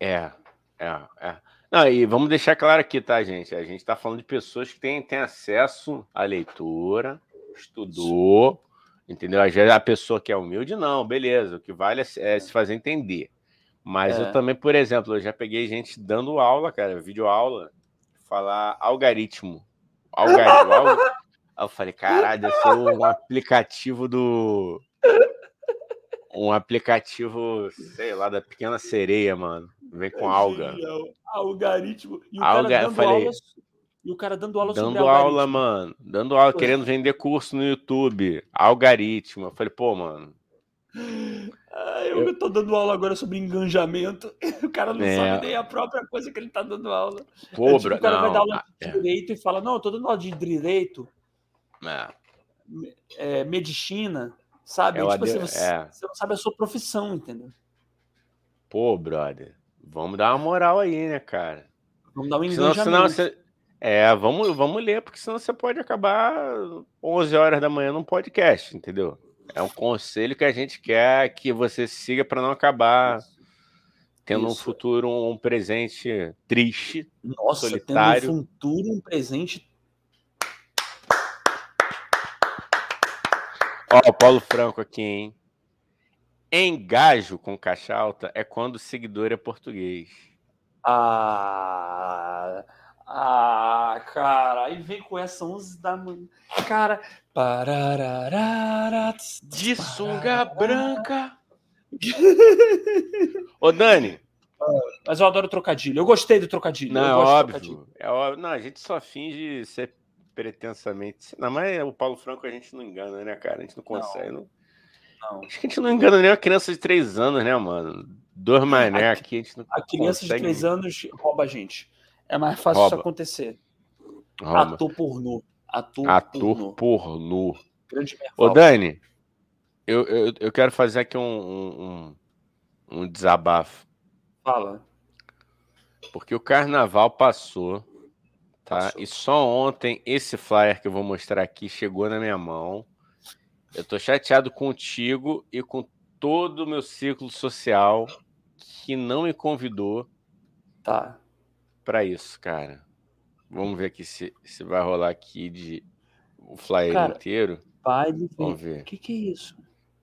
É, é, é. Não, e vamos deixar claro aqui, tá, gente? A gente tá falando de pessoas que têm, têm acesso à leitura, estudou, entendeu? Às vezes a pessoa que é humilde, não, beleza. O que vale é, é se fazer entender. Mas É. eu também, por exemplo, eu já peguei gente dando aula, cara, videoaula, falar algaritmo. Algaritmo. alg... Aí eu falei, caralho, deve ser um aplicativo do. Um aplicativo, sei lá, da pequena sereia, mano. Vem com alga. Genial. Algaritmo. E o Alga, cara eu dando falei. aula. E o cara dando aula sobre Dando aula, mano. Dando aula, querendo vender curso no YouTube. Algaritmo. Eu falei, pô, mano. Ah, eu, tô dando aula agora sobre enganjamento. O cara não É. sabe nem a própria coisa que ele tá dando aula. Pô, É tipo, o cara vai não, dar aula ah, de é, direito e fala: Não, eu tô dando aula de direito, é. é, medicina, sabe? É tipo assim, você, é. você não sabe a sua profissão, entendeu? Pô, brother. Vamos dar uma moral aí, né, cara? Vamos dar um Senão, senão você. É, vamos, vamos ler, porque senão você pode acabar 11 horas da manhã num podcast, entendeu? É um conselho que a gente quer que você siga para não acabar tendo um Isso. futuro, um presente triste. Nossa, solitário. tendo um futuro, um presente. Ó, o Paulo Franco aqui, hein? Engajo com caixa alta é quando o seguidor é português. Ah, ah, cara, aí vem com essa 11 da manhã. Cara, De sunga branca. Ô, Dani, Mas eu adoro trocadilho. Eu gostei do trocadilho. não, eu é óbvio. trocadilho. É óbvio. Não, a gente só finge ser pretensamente. Não, mas o Paulo Franco a gente não engana, né, cara? A gente não consegue. Não. Não. Acho que a gente não engana nem uma criança de 3 anos, né, mano? Dois mané A- aqui, a gente não A criança de consegue 3 anos rouba a gente. É mais fácil isso Rouba. acontecer. rouba. Ator pornô. Ator, Ator pornô. pornô. Grande Ô. Dani, eu, eu, eu quero fazer aqui um, um- um desabafo. Fala. Porque o carnaval passou, tá? Passou. E só ontem esse flyer que eu vou mostrar aqui chegou na minha mão. Eu tô chateado contigo e com todo o meu círculo social que não me convidou Tá. para isso, cara. Vamos ver aqui se, se vai rolar aqui de o flyer Cara, inteiro. Baile. Vamos O ver. que, que é isso?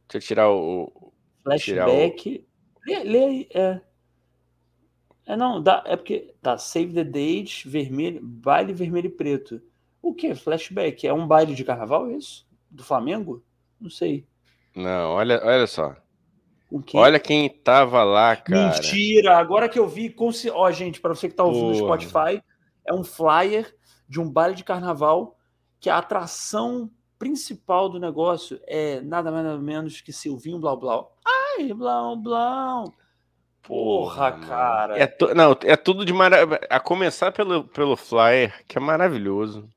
Deixa eu tirar o. o- tirar o- Flashback. Lê, lê aí. É. É não, dá, é porque tá save the date, vermelho, baile vermelho e preto. O que? Flashback? É um baile de carnaval isso? Do Flamengo? Não sei. Não, olha, olha só. O que? Olha quem tava lá, cara. Mentira! Agora que eu vi, consci... ó, gente, para você que tá ouvindo no. Spotify, é um flyer de um baile de carnaval que a atração principal do negócio é nada mais nada menos que Silvinho Blau Blau. Ai, Blau Blau! Porra, cara. É tu- Não, é tudo de maravilha. A começar pelo, pelo flyer, que é maravilhoso.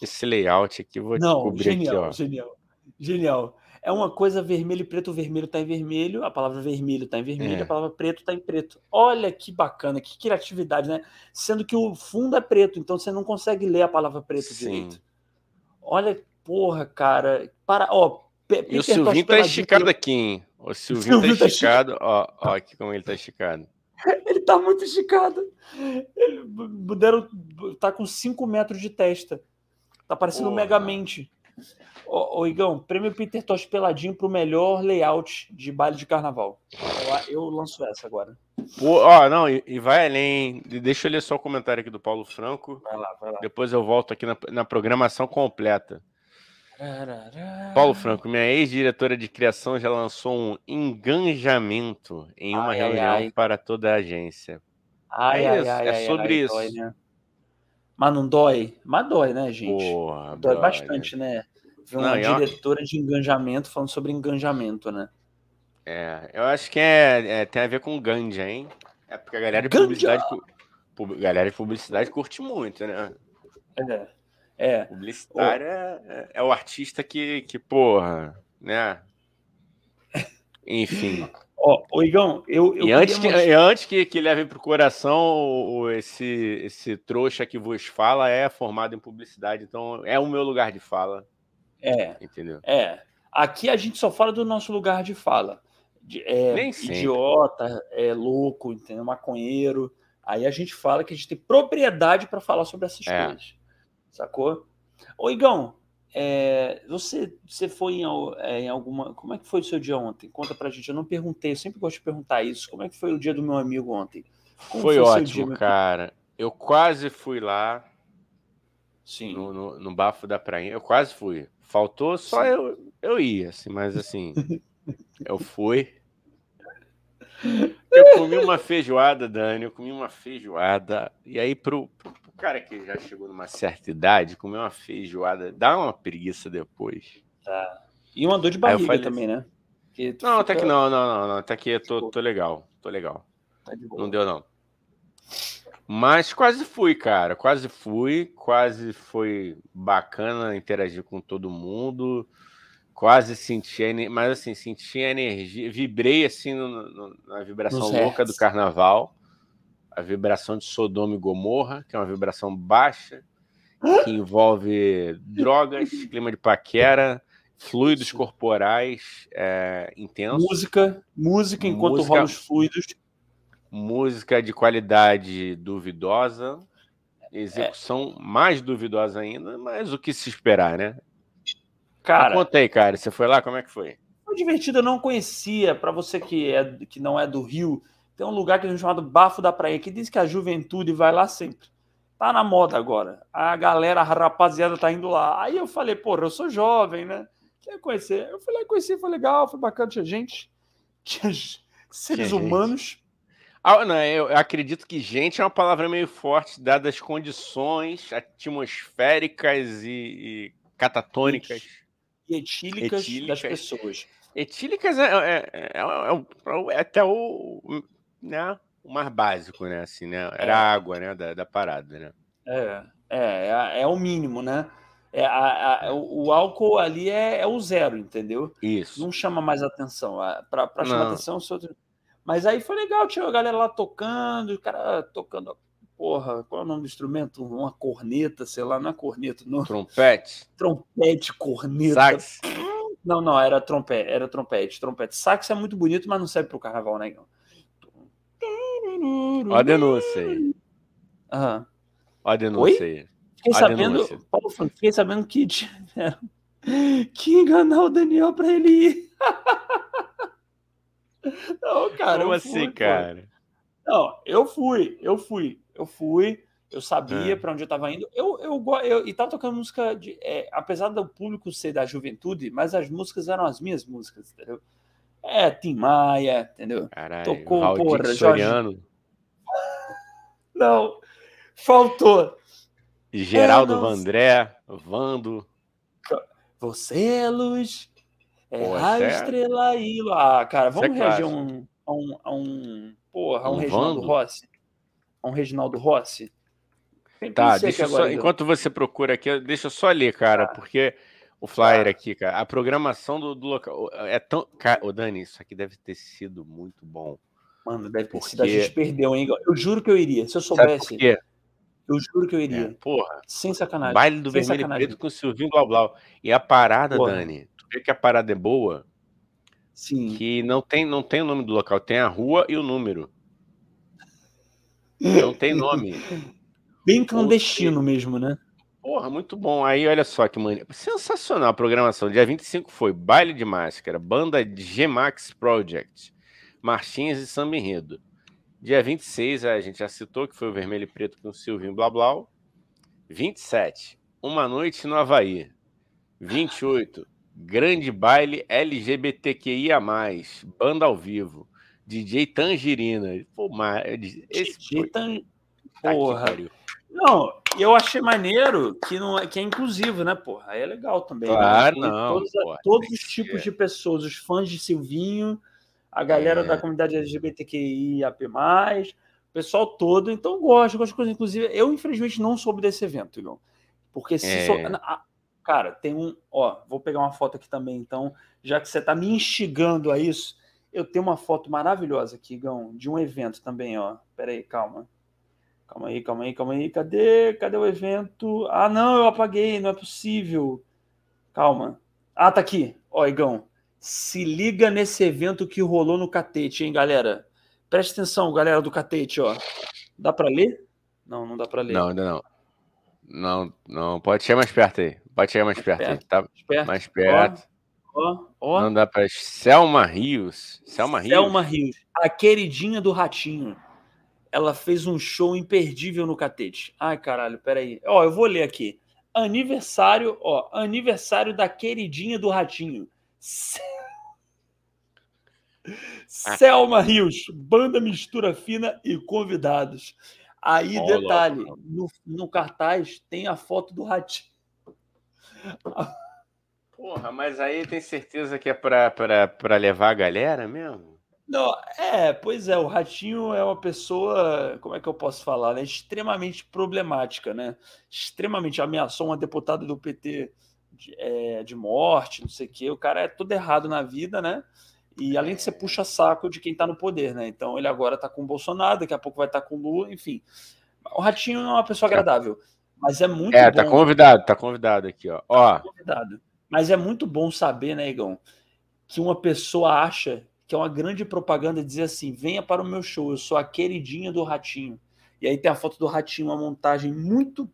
Esse layout aqui, eu vou Não, descobrir genial, aqui, ó. genial, genial. É uma coisa vermelho e preto, o vermelho tá em vermelho, a palavra vermelho tá em vermelho, É. a palavra preto tá em preto. Olha que bacana, que criatividade, né? Sendo que o fundo é preto, então você não consegue ler a palavra preto Sim. direito. Olha, porra, cara. Para, ó, Pe- E o Silvinho tá esticado aqui, hein? O Silvinho tá Silvinho tá esticado. Ó, ó, aqui como ele tá esticado. Ele tá muito esticado. Ele deram, tá com 5 metros de testa. Tá parecendo um Porra. Megamente. Ô, ô, Igão, prêmio Peter Tosh peladinho pro melhor layout de baile de carnaval. Eu, eu lanço essa agora. Pô, ó, não, e, e vai além. Deixa eu ler só o comentário aqui do Paulo Franco. Vai lá, vai lá. Depois eu volto aqui na, na programação completa. Paulo Franco, minha ex-diretora de criação já lançou um engajamento em uma Ai, ai, reunião ai. para toda a agência. Ai, É ai, isso, ai, é ai, sobre ai, isso. dói, né? Mas não dói? Mas dói, né, gente? Porra, dói brother. bastante, né? Ver uma Não, diretora de engajamento falando sobre engajamento, né? É, eu acho que é, é- tem a ver com ganja, hein? É porque a galera de Ganja! publicidade, galera de publicidade curte muito, né? É. É. Publicitário é, é o artista que, que, porra, né? Enfim. Ó, ô Igão, eu, eu e antes, que, mostrar- antes que, que leve pro coração, o, o- esse, esse trouxa que vos fala é formado em publicidade, então é o meu lugar de fala, É, entendeu? é. Aqui a gente só fala do nosso lugar de fala. De- é, Nem sempre. idiota, é louco, entendeu? Maconheiro. Aí a gente fala que a gente tem propriedade para falar sobre essas É. coisas. Sacou? Ô, Igão, é, você, você foi em, é, em alguma. Como é que foi o seu dia ontem? Conta pra gente. Eu não perguntei, eu sempre gosto de perguntar isso. Como é que foi o dia do meu amigo ontem? Como Foi foi ótimo, dia, cara. Eu quase fui lá Sim. no, no, no bafo da praia. Eu quase fui. Faltou só Sim. eu, eu ir, assim, mas assim, eu fui. Eu comi uma feijoada, Dani, eu comi uma feijoada. E aí, pro, pro, pro cara que já chegou numa certa idade, comer uma feijoada dá uma preguiça depois. E uma dor de barriga falei também, né? Não, até fica- que não, não, não, não. Até que eu tô, tô legal, tô legal. tá de boa. Não deu, não. Mas quase fui, cara. Quase fui. Quase foi bacana interagir com todo mundo. Quase senti, a mas assim, senti a energia. Vibrei assim no- no- na vibração louca do carnaval. A vibração de Sodoma e Gomorra, que é uma vibração baixa, que envolve drogas, clima de paquera, fluidos Sim. corporais é, intensos. Música, música enquanto Música- rola os fluidos. música de qualidade duvidosa, execução mais duvidosa ainda, mas o que se esperar, né? Cara, Conta aí, cara, você foi lá, como é que foi? foi divertido, eu não conhecia. Para você que, é, que não é do Rio, tem um lugar que é chamado Bafo da Praia, que diz que a juventude vai lá sempre. Tá na moda agora. A galera, a rapaziada tá indo lá. Aí eu falei, porra, eu sou jovem, né? Quer conhecer? Eu fui lá conhecer, foi legal, foi bacana, tinha gente, tinha seres gente. humanos. Ah, não, eu acredito que gente é uma palavra meio forte, dadas as condições atmosféricas e, e catatônicas. E etílicas, das pessoas. Etílicas é, é- é- é é até o, né, o mais básico, né? Assim, né? Era a água né, da, da parada, né? É, é, é, é o mínimo, né? É, a- a- o, álcool ali é, é o zero, entendeu? Isso. Não chama mais atenção. Para chamar Não. atenção, outro- mas aí foi legal, tinha a galera lá tocando, o cara tocando, porra, qual é o nome do instrumento? Uma corneta, sei lá, não é corneta, não. Trompete, Trompete, corneta. sax. Não, não, era trompete, era trompete, trompete. Sax é muito bonito, mas não serve pro carnaval, né? Ó a denúncia aí. Aham. Ó a denúncia aí. Fiquei sabendo. Paulo Franco, fiquei sabendo que tiveram que enganar o Daniel pra ele ir. Não, cara. Como assim, fui, cara? Não, eu fui, eu fui, eu fui, eu sabia É. pra onde eu tava indo. Eu, eu, eu e tava tocando música de. é, apesar do público ser da juventude, mas as músicas eram as minhas músicas, entendeu? É, Tim Maia, entendeu? Caralho, Tocou, Valdir porra, Jorge- Soriano, Não, faltou. Geraldo É, não- Vandré, Vando. Você é luz, é Pô, raio, essa é- estrela e. Ah, cara, Essa vamos é reagir a um, a um, a um. Porra, um, Um Reginaldo Vando? Rossi. Um Reginaldo Rossi. Tem- Tá, deixa só, enquanto você procura aqui, deixa eu só ler, cara, porque o flyer aqui, cara, a programação do, do local é tão. Cara, ô Dani, isso aqui deve ter sido muito bom. Mano, deve ter Porque- sido. A gente perdeu, hein? Eu juro que eu iria. Se eu soubesse, eu juro que eu É, iria. porra, Sem sacanagem. baile do sem Vermelho e. Preto com o Silvinho Blau Blau. E a parada, Porra. Dani, tu vê que a parada é boa, Sim. que não tem, não tem o nome do local, tem a rua e o número. Não tem nome. Bem clandestino mesmo, né? Porra, muito bom. Aí, olha só que maneiro. Sensacional a programação. Dia 25 foi Baile de Máscara, Banda G-Max Project, Martins e Samba Enredo. Dia 26, a gente já citou que foi o Vermelho e Preto com o Silvinho Blá Blá. 27, Uma Noite no Havaí. 28, Grande Baile LGBTQIA+, Banda ao Vivo. DJ Tangerina. Pô, mas esse DJ. Tá Porra. pariu. Não, eu achei maneiro que, não é, que é inclusivo, né, porra? Aí é legal também. né? Claro, Inclui não, Todos, porra, todos os que tipos de pessoas, os fãs de Silvinho, a galera É. da comunidade LGBTQIAP+, o pessoal todo. Então, gosto, gosto de coisa inclusive. Eu, infelizmente, não soube desse evento, Igor. Porque se... É. ah, Cara, tem um... Ó, vou pegar uma foto aqui também, então, já que você tá me instigando a isso, eu tenho uma foto maravilhosa aqui, Igão, de um evento também, ó. Pera aí, calma. Calma aí, calma aí, calma aí. Cadê? Cadê o evento? Ah, não, eu apaguei, não é possível. Calma. Ah, tá aqui. Ó, Igão. Se liga nesse evento que rolou no Catete, hein, galera? Presta atenção, galera do Catete, ó. Dá pra ler? Não, não dá pra ler. Não, ainda não. Não, não. Pode chegar mais perto aí. Pode chegar mais perto aí. perto. Tá Esperto. mais perto. Ó, ó. Não dá pra. Selma Rios. Selma Rios. Selma Rios, a queridinha do Ratinho. Ela fez um show imperdível no Catete. Ai, caralho, peraí. Ó, eu vou ler aqui. Aniversário, ó, aniversário da queridinha do Ratinho. Se- Selma Rios, banda mistura fina e convidados. Aí, Ó, detalhe, no, no cartaz tem a foto do Ratinho. Porra, mas aí tem certeza que é pra levar a galera mesmo? Não, é, pois é, o Ratinho é uma pessoa, como é que eu posso falar, né? Extremamente problemática, né? Extremamente ameaçou uma deputada do PT de, é, de morte, não sei o quê. O cara é tudo errado na vida, né? E além de ser puxa-saco de quem tá no poder, né? Então ele agora tá com o Bolsonaro, daqui a pouco vai estar com o Lula, enfim. O Ratinho é uma pessoa agradável, mas é muito É, bom tá convidado, tá convidado aqui, ó. Ó, convidado. Mas é muito bom saber, né, Igão, que uma pessoa acha que é uma grande propaganda dizer assim: venha para o meu show, eu sou a queridinha do Ratinho. E aí tem a foto do Ratinho, uma montagem muito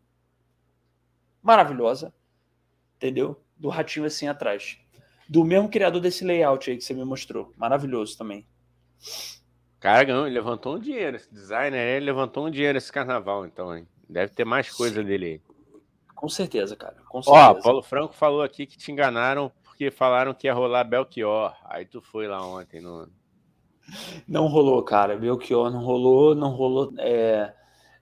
maravilhosa, entendeu? Do Ratinho assim atrás. Do mesmo criador desse layout aí que você me mostrou. Maravilhoso também. cara, ganhou, ele levantou um dinheiro. Esse designer, ele levantou um dinheiro esse carnaval, então, hein? Deve ter mais coisa dele aí. Com certeza, cara. Com Ó, certeza. Paulo Franco falou aqui que te enganaram porque falaram que ia rolar Belchior. Aí tu foi lá ontem no. Não rolou, cara. Belchior não rolou, não rolou. é,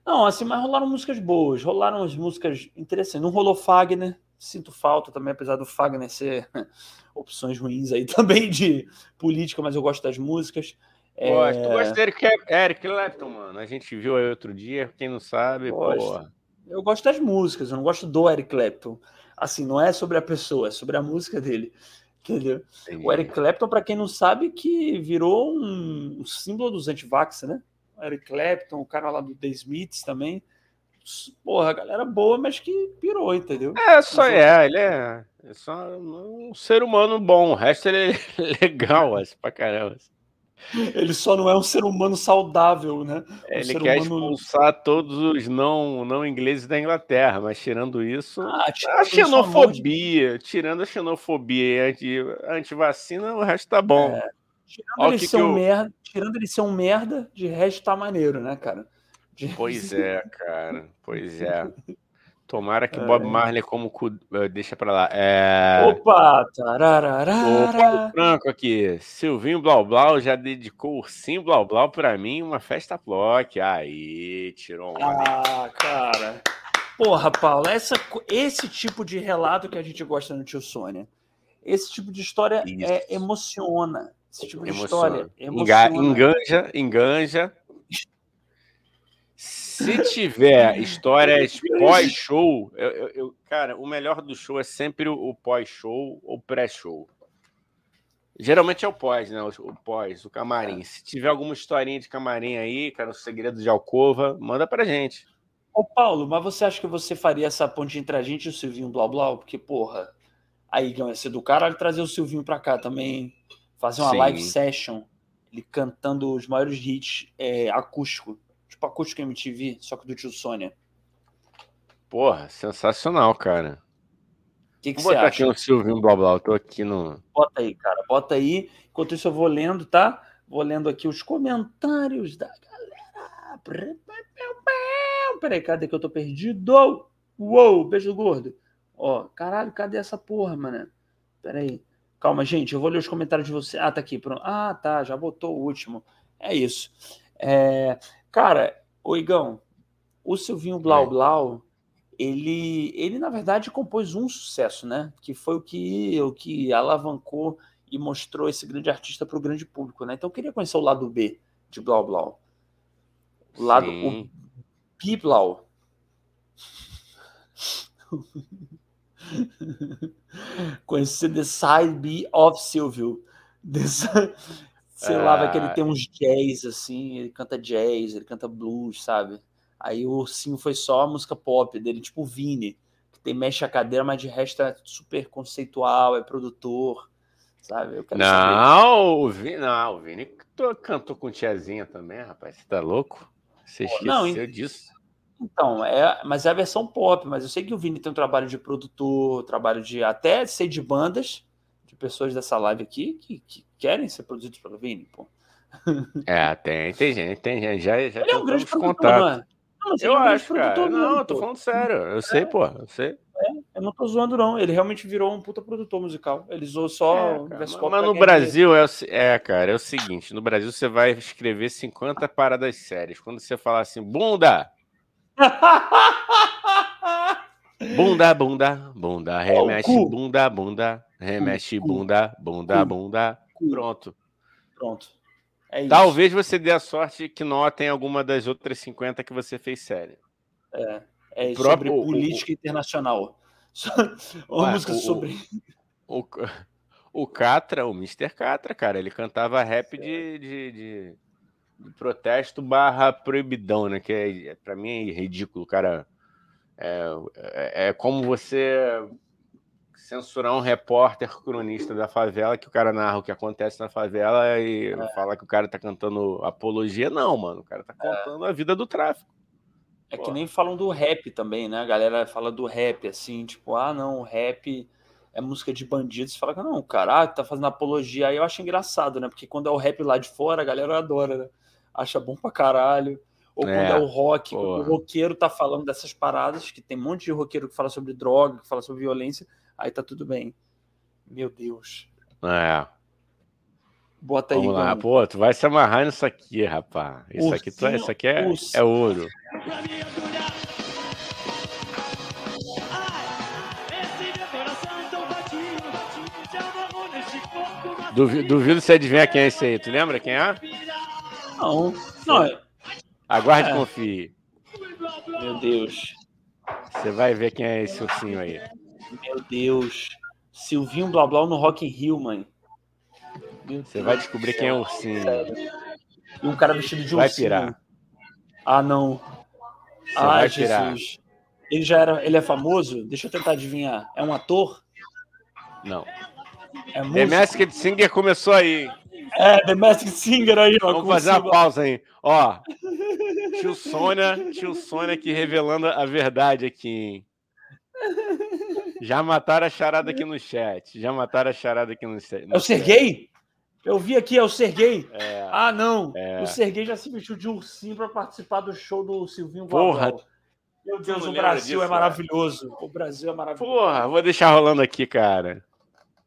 Não, assim, mas rolaram músicas boas, rolaram as músicas interessantes. Não rolou Fagner, sinto falta também, apesar do Fagner ser opções ruins aí também de política, mas eu gosto das músicas. É, Gosto. Tu gosta do Eric, Eric Clapton, mano? A gente viu aí outro dia, quem não sabe, Gosto. porra. Eu gosto das músicas, eu não gosto do Eric Clapton. Assim, não é sobre a pessoa, é sobre a música dele. Entendeu? O Eric Clapton, para quem não sabe, que virou um símbolo dos antivax, né? O Eric Clapton, o cara lá do The Smiths também. Porra, galera boa, mas que pirou, entendeu? É, só é, ele é, é só um ser humano bom, o resto ele é legal, assim, pra caramba. Ele só não é um ser humano saudável, né? Um Ele quer humano- expulsar todos os não, não ingleses da Inglaterra, mas tirando isso, Ah, tirando a amor de- xenofobia, tirando a xenofobia e anti, antivacina, o resto tá bom. É, Tirando, Ó, o ele que ser que um eu- merda, tirando ele ser um merda, de resto tá maneiro, né, cara? De- Pois é, cara, pois é. Tomara que É. Bob Marley como cu... eh, deixa pra lá. É... Opa! O tarararara. Paulo Franco aqui. Silvinho Blau Blau já dedicou o Ursinho Blau Blau pra mim uma festa block. Aí, tirou um. Ah, cara. Porra, Paulo, essa, esse tipo de relato que a gente gosta no Tio Sônia. Esse tipo de história Isso. é, emociona. Esse tipo de Emociona. história emociona. Enganja, enganja. Se tiver histórias pós-show, eu, eu- eu- cara, o melhor do show é sempre o, o pós-show ou pré-show. Geralmente é o pós, né? O, o pós, o camarim. Se tiver alguma historinha de camarim aí, cara, o segredo de alcova, manda pra gente. Ô, Paulo, mas você acha que você faria essa ponte entre a gente e o Silvinho Blau Blau? Porque, porra, aí ia ser do caralho trazer o Silvinho pra cá também. Fazer uma Sim. live session, ele cantando os maiores hits é, acústico. Tipo acústico MTV, só que do tio Sônia. Porra, sensacional, cara. O que, que Vou você botar acha? aqui no Silvinho Blá Blá. Eu tô aqui no. Bota aí, cara. Bota aí. Enquanto isso, eu vou lendo, tá? Vou lendo aqui os comentários da galera. Peraí, cadê que eu tô perdido? Uou, beijo gordo. Ó, caralho, cadê essa porra, mano? Peraí. Calma, gente, eu vou ler os comentários de você. Ah, tá aqui. Pronto. Ah, tá, já botou o último. É isso. É, cara, ô Igão, o Silvinho Blau Oi. Blau, ele, ele na verdade compôs um sucesso, né? Que foi o que, o que alavancou e mostrou esse grande artista para o grande público, né? Então eu queria conhecer o lado B de Blau Blau. O lado o Sim. Bi Blau. Conhecer The Side B of Silvio. sei lá, vai que ele Ah. tem uns jazz assim, ele canta jazz, ele canta blues, sabe? Aí o Ursinho foi só a música pop dele, tipo o Vini, que tem mexe a cadeira, mas de resto é super conceitual, é produtor, sabe? Não, o Vini, não, o Vini to- cantou com tiazinha também, rapaz. Você tá louco? Você Pô, esqueceu não, disso? Então, é, mas é a versão pop, mas eu sei que o Vini tem um trabalho de produtor, trabalho de até sei de bandas, de pessoas dessa live aqui que, que querem ser produzidos pelo Vini, pô. É, tem, tem gente, tem gente. Já, já Ele é um grande produtor, contato. não é? Eu é um acho, cara. Não, mesmo, eu tô pô. falando sério. Eu sei, pô. Eu sei. Eu não tô zoando, não. Ele realmente virou um puta produtor musical. Ele usou só É, mas mas no Brasil é, o é, cara, é o seguinte: no Brasil você vai escrever 50 paradas sérias. Quando você falar assim, bunda, bunda, bunda, bunda, remexe, bunda, bunda, remexe, bunda, bunda, bunda. Pronto. Pronto. É isso. Talvez você dê a sorte que notem alguma das outras 50 que você fez séria. É, é próprio- sobre o- o- política internacional. Uma música sobre. O, o Catra, o Mr. Catra, cara, ele cantava rap de, de, de- de protesto barra proibidão, né? Que é, pra mim é ridículo, cara. É, é, é como você censurar um repórter cronista da favela que o cara narra o que acontece na favela e falar que o cara tá cantando apologia. Não, mano, o cara tá contando a vida do tráfico. É que Pô. nem falam do rap também, né? A galera fala do rap assim, tipo, ah, não, o rap é música de bandidos. Fala que não, cara, ah, tá fazendo apologia. Aí eu acho engraçado, né? Porque quando é o rap lá de fora, a galera adora, né? Acha bom pra caralho. Ou É, quando é o rock, o roqueiro tá falando dessas paradas, que tem um monte de roqueiro que fala sobre droga, que fala sobre violência, aí tá tudo bem. Meu Deus. É. Bota aí, Vamos lá, pô, tu vai se amarrar nisso aqui, rapaz. Isso aqui, tu, Ursinho, isso aqui é, ursinho. é ouro. Duvi- Duvido você adivinhar quem é esse aí. Tu lembra quem é? Não, não, é- Aguarde e É. confie. meu Deus. Você vai ver quem é esse ursinho aí. Meu Deus. Silvinho Blá Blá no Rock in Rio, mãe. Você vai descobrir quem é o ursinho. E um cara vestido de Vai ursinho. pirar. Ah, não. Você ah, vai pirar. Jesus. Ele já era. Ele é famoso? Deixa eu tentar adivinhar. É um ator? Não. É The? Masked Singer começou aí. É, The Masked Singer aí, ó. Vamos fazer uma pausa aí. Ó. Tio Sônia, tio Sônia aqui revelando a verdade aqui, hein? Já mataram a charada aqui no chat. Já mataram a charada aqui no chat. É o Serguei? Eu vi aqui, é o Serguei. É. Ah, não. É. O Serguei já se vestiu de ursinho para participar do show do Silvinho Porra. Meu Deus, o Brasil disso, é maravilhoso. O Brasil é maravilhoso. Porra, vou deixar rolando aqui, cara.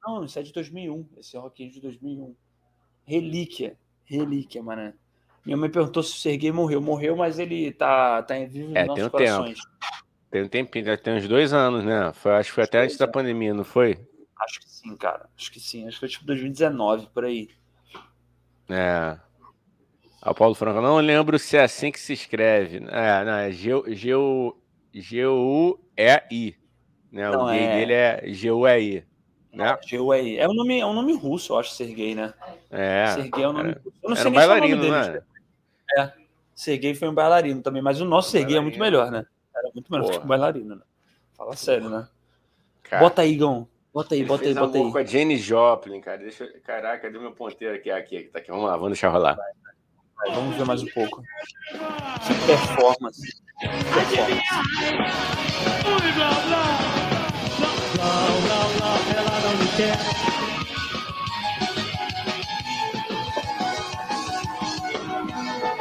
Não, isso é de 2001. Esse é Rock de 2001. Relíquia. Relíquia, mano. Minha mãe perguntou se o Serguei morreu. Morreu, mas ele tá, tá em vivo É, nos tem nossos um corações. Tem um tempinho, já tem uns dois anos, né? Foi, acho que foi até antes da pandemia, não foi? Acho que sim, cara. Acho que sim. Acho que foi tipo 2019, por aí. É. Ah, o Paulo Franco, não lembro se é assim que se escreve. É, não, é G-U-E-I. Né? Não, o gay é- dele é G-U-E-I. Né? G.U.E.I. É um nome, é um nome russo, eu acho, Serguei, né? É. Serguei é um nome era- russo. Eu não Era sei um nem se é o nome bailarino, dele. era? É. Serguei foi um bailarino também, mas o nosso Serguei é muito Bailarino. melhor, né? Muito melhor Porra. que um bailarino, né? Fala sério, né? Cara, Bota aí, Gão. Bota aí, bota aí, bota aí. com a Jane Joplin, cara. Deixa eu... Caraca, cadê meu ponteiro aqui? Aqui, aqui, tá aqui. Vamos lá, vamos deixar rolar. Vamos ver mais um pouco. Que performance. Que performance.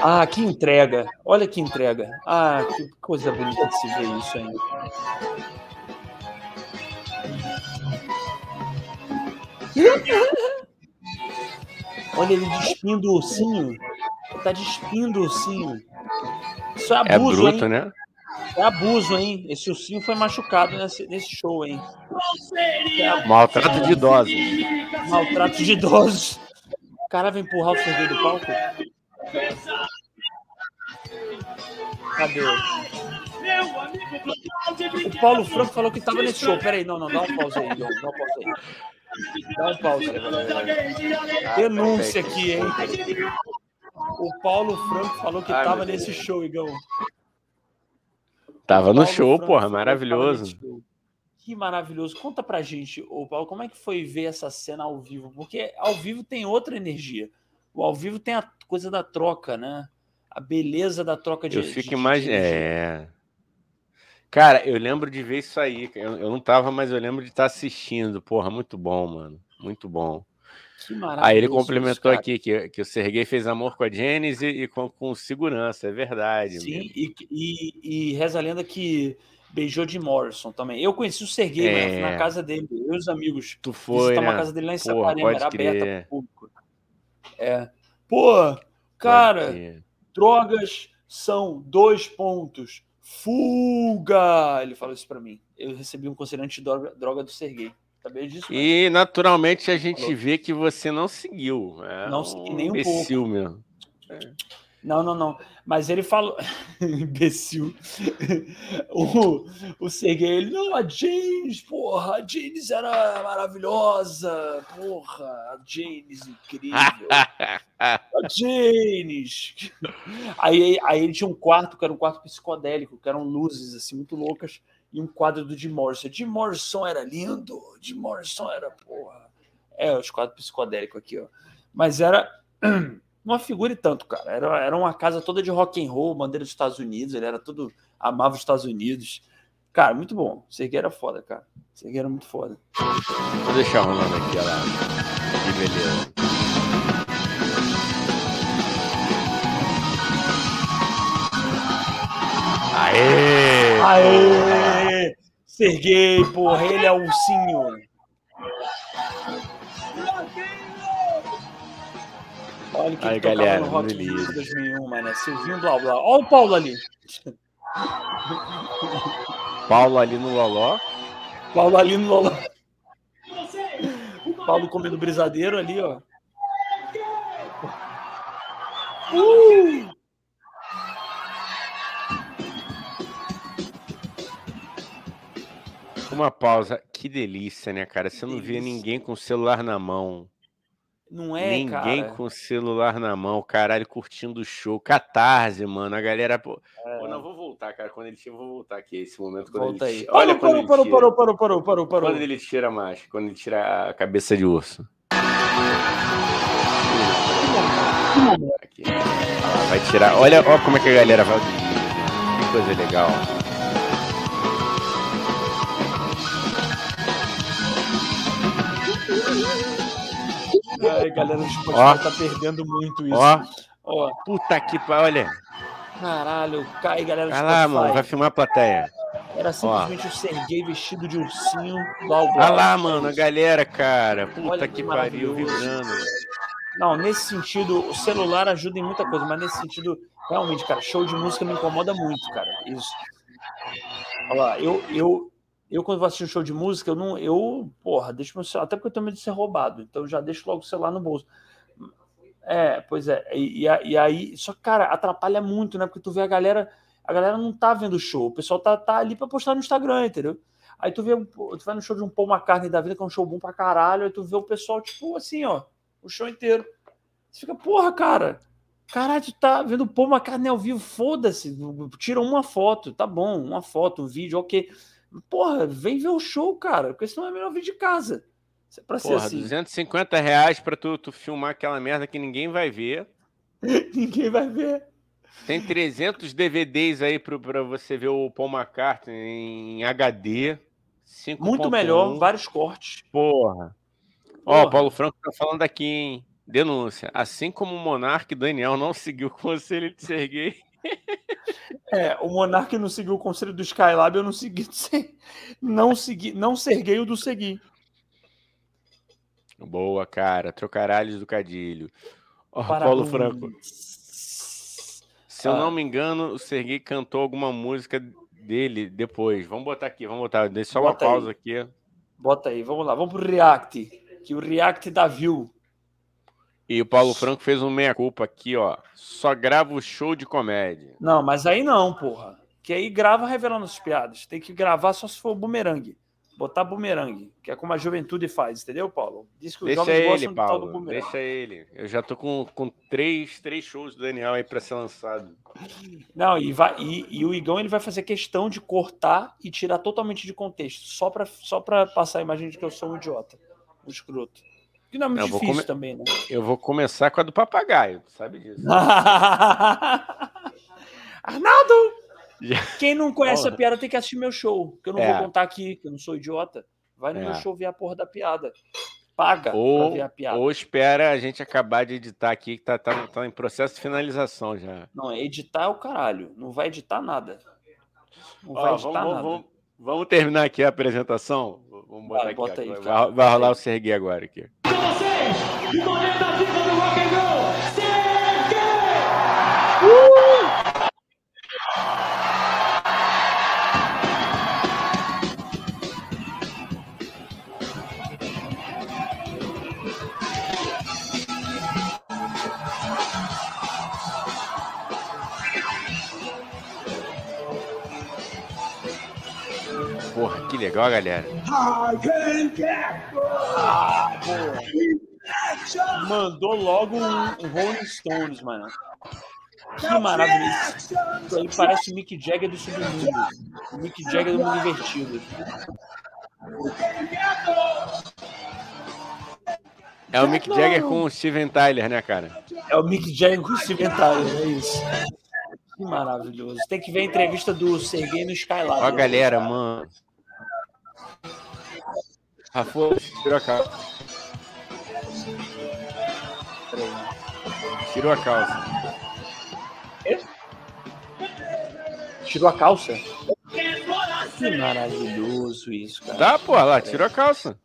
Ah, que entrega. Olha que entrega. Ah, que coisa bonita de se ver isso ainda. Olha ele despindo o ursinho. Ele tá despindo o ursinho. Isso é É abuso, bruto, hein? né? É abuso, hein? Esse ursinho foi machucado nesse, nesse show, hein? É Maltrato de idosos. maltrato de idosos. O cara vai empurrar o Serguei do palco? Cadê? O Paulo Franco falou que tava nesse show. Peraí, não, não, dá uma pausa aí. Dá uma pausa aí. Dá uma pausa aí. Denúncia aqui, hein? O Paulo Franco falou que Ai, tava nesse show, Igão. Tava no Paulo show, Franco porra, maravilhoso. show. Que maravilhoso. Conta pra gente, ô Paulo, como é que foi ver essa cena ao vivo? Porque ao vivo tem outra energia. O ao vivo tem a coisa da troca, né? A beleza da troca de Eu fico imaginando. É. Cara, eu lembro de ver isso aí. Eu, eu não tava, mas eu lembro de estar assistindo. Porra, muito bom, mano. Muito bom. Que Aí maravilhoso ele complementou cara. aqui que, que o Serguei fez amor com a Janice e, com, com segurança. É verdade. Sim, e, e, e reza a lenda que beijou de Morrison também. Eu conheci o Serguei É. na casa dele, eu e os amigos. Tu foi, visitar uma né? casa dele lá em Porra, pode era aberta crer. pro público. É. Pô, cara, drogas são dois pontos. Fuga! Ele falou isso pra mim. Eu recebi um conselhante de droga, do Serguei. Sabia disso? mano? E naturalmente a gente Falou. vê que você não seguiu. É Não um segui nem um imbecil mesmo. Não, não, não. Mas ele falou. Imbecil. o, o Serguei, ele, não, a James, porra, a James era maravilhosa. Porra, a James incrível. A James. Aí, aí ele tinha um quarto, que era um quarto psicodélico, que eram luzes, assim, muito loucas, e um quadro do Jim Morrison. Jim Morrison era lindo, Jim Morrison era, porra. É, os quadros psicodélicos aqui, ó. Mas era uma figura e tanto, cara. Era, era uma casa toda de rock and roll, bandeira dos Estados Unidos, ele era tudo, amava os Estados Unidos. Cara, muito bom. Serguei era foda, cara. Serguei era muito foda. Vou deixar rolando aqui, olha lá. Que beleza. Aê! Aê! Serguei, porra, ele é o ursinho. Olha que Aí, galera, no Rock in beleza. Rio 2001, mano. Silvinho Blá Blá. Olha o Paulo ali. Paulo ali no Loló. Paulo ali no Loló. Paulo comendo brisadeiro ali, ó. Uh! Uma pausa. Que delícia, né, cara? Você não delícia. ninguém com o celular na mão. Não é, ninguém cara. com o celular na mão, caralho, curtindo o show. Catarse, mano. A galera. Pô, Pô, não, vou voltar, cara. Quando ele tira, eu vou voltar aqui. Esse momento. Quando É. Volta ele aí. Olha Parou, quando parou, ele parou, parou, parou, parou, parou. Quando ele tira mais. Quando ele tira a cabeça de urso. Aqui. Vai tirar. Olha, olha como é que a galera vai. Que coisa legal. Ai, galera, o Spotify Ó. tá perdendo muito isso. Ó, Ó, puta que pariu. Olha. caralho, cai, galera do Vai lá, mano. Vai filmar a plateia. Era simplesmente o Serguei vestido de ursinho. Blá, blá. Olha lá, mano. A galera, cara. Puta Olha que que pariu. Vibrando. Não, nesse sentido, o celular ajuda em muita coisa, mas nesse sentido, realmente, cara, show de música me incomoda muito, cara. Isso. Olha lá, eu, eu, eu quando vou assistir um show de música, eu não. Eu, porra, deixo meu celular, até porque eu tenho medo de ser roubado, então eu já deixo logo o celular no bolso. É, pois é. E, e aí, só que, cara, atrapalha muito, né? Porque tu vê a galera, a galera não tá vendo o show, o pessoal tá, tá ali pra postar no Instagram, entendeu? Aí tu vê, tu vai no show de um Paul McCartney da vida, que é um show bom pra caralho, aí tu vê o pessoal, tipo, assim, ó, o show inteiro. Você fica, porra, cara, caralho, tu tá vendo o Paul McCartney ao vivo, foda-se, tira uma foto, tá bom, uma foto, um vídeo, ok. Porra, vem ver o show, cara, porque senão é melhor vir de casa. É pra ser Porra, assim. 250 reais pra tu, tu filmar aquela merda que ninguém vai ver. Ninguém vai ver. Tem 300 DVDs aí pro- pra você ver o Paul McCartney em HD. 5.1. Muito melhor, vários cortes. Porra. Ó, Porra. o Paulo Franco tá falando aqui, hein? Denúncia. Assim como o Monark, Daniel não seguiu o conselho de Serguei. É, o Monark não seguiu o conselho do Skylab, eu não segui. Não segui, não serguei o do seguir. Boa, cara. Trocaralhos do Cadilho. Ó. Paulo Franco. Se eu Ah. não me engano, o Serguei cantou alguma música dele depois. Vamos botar aqui, vamos botar. Deixa só uma Bota aí. pausa aqui. Bota aí, vamos lá, vamos pro React. Que o React dá view. E o Paulo Franco fez um meia-culpa aqui, ó. Só grava o show de comédia. Não, mas aí não, porra. Que aí grava revelando as piadas. Tem que gravar só se for bumerangue. Botar bumerangue, que é como a juventude faz, entendeu, Paulo? Diz que os Deixa jovens ele, gostam do tal do Paulo. bumerangue. Deixa ele. Eu já tô com, com três, três shows do Daniel aí pra ser lançado. Não, e, vai, e, e o Igão ele vai fazer questão de cortar e tirar totalmente de contexto, só pra, só pra passar a imagem de que eu sou um idiota, um escroto. Que não é vou difícil come- também, né? Eu vou começar com a do papagaio, tu sabe disso. Arnaldo! Quem não conhece a piada tem que assistir meu show, que eu não É. vou contar aqui, que eu não sou idiota. Vai no É. meu show ver a porra da piada. Paga pra Ou, ver a piada. ou espera a gente acabar de editar aqui, que tá, tá, tá em processo de finalização já. Não, editar é o caralho. Não vai editar nada. Não Ó, vai vamos, editar vamos- nada. vamos- vamos terminar aqui a apresentação? Vamos botar Vai, aqui. aí, vai, vai rolar o Serguei agora aqui. Porra, que legal, galera. Mandou logo um, Rolling Stones, mano. Que maravilhoso. Aí parece o Mick Jagger do submundo. O Mick Jagger do mundo invertido. É o Mick Jagger com o Steven Tyler, né, cara? É o Mick Jagger com o Steven Tyler, é isso. Que maravilhoso. Tem que ver a entrevista do Sergei no Skylab. Ó a galera, mano. Rafa, tirou a calça. Tirou a calça. Tirou a calça? Que maravilhoso isso, cara. Tá, pô, lá, tirou a calça.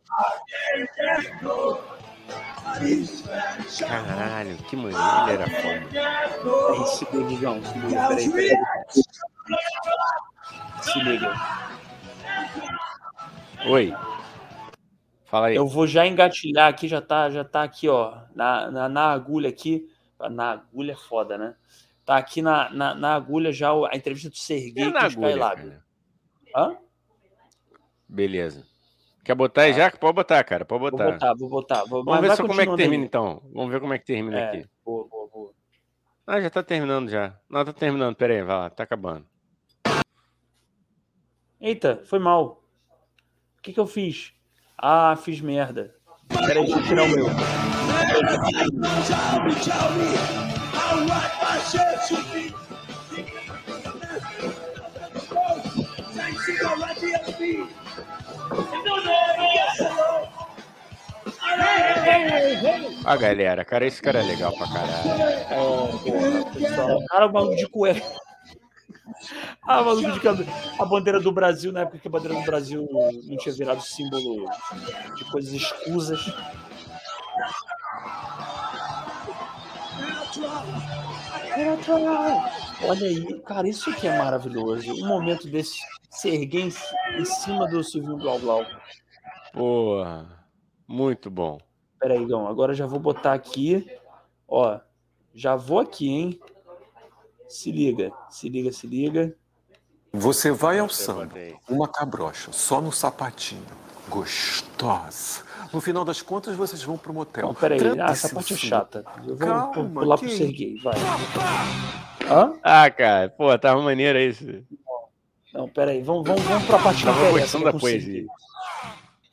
Caralho, que maneiro, ele era foda. Aí, se liga, Igão. Se liga, peraí, peraí. Se liga. Oi. Fala aí. Eu vou já engatilhar aqui, já tá, já tá aqui, ó, na, na, na agulha aqui. Na agulha é foda, né? Tá aqui na, na, na agulha já a entrevista do Serguei É com agulha. Hã? Beleza. Quer botar aí já? Pode botar, cara. Pode Vou botar. botar, vou botar. Vou, Vamos mas ver como é que termina, aí. então. Vamos ver como é que termina É, aqui. boa, boa, boa. Ah, já tá terminando já. Não, tá terminando. Pera aí, vai lá. Tá acabando. Eita, foi mal. O que que eu fiz? Ah, fiz merda. Peraí, deixa eu tirar o meu. Ah, galera, cara, esse cara é legal pra caralho. É, porra, pessoal. Cara, o maluco de cueca. Ah, maluco de cabelo. A bandeira do Brasil, na época que a bandeira do Brasil não tinha virado símbolo de coisas escusas. Olha aí, cara, isso aqui é maravilhoso. Um momento desse se erguer em, em cima do Silvio Blau Blau. Porra, muito bom. Pera aí, Gão, agora já vou botar aqui. Ó, já vou aqui, hein? Se liga, se liga, se liga. Você vai ao samba, uma cabrocha, só no sapatinho. Gostosa. No final das contas, vocês vão pro motel. Não, pera aí. Ah, essa parte é chata. Eu vou Calma, pu- pular pro que- Serguei, vai. Hã? Ah, cara, pô, tava maneiro isso. Não, pera aí. Vamos, vamos, vamos pra parte que Tava interessa. gostando que é da poesia. Serguei.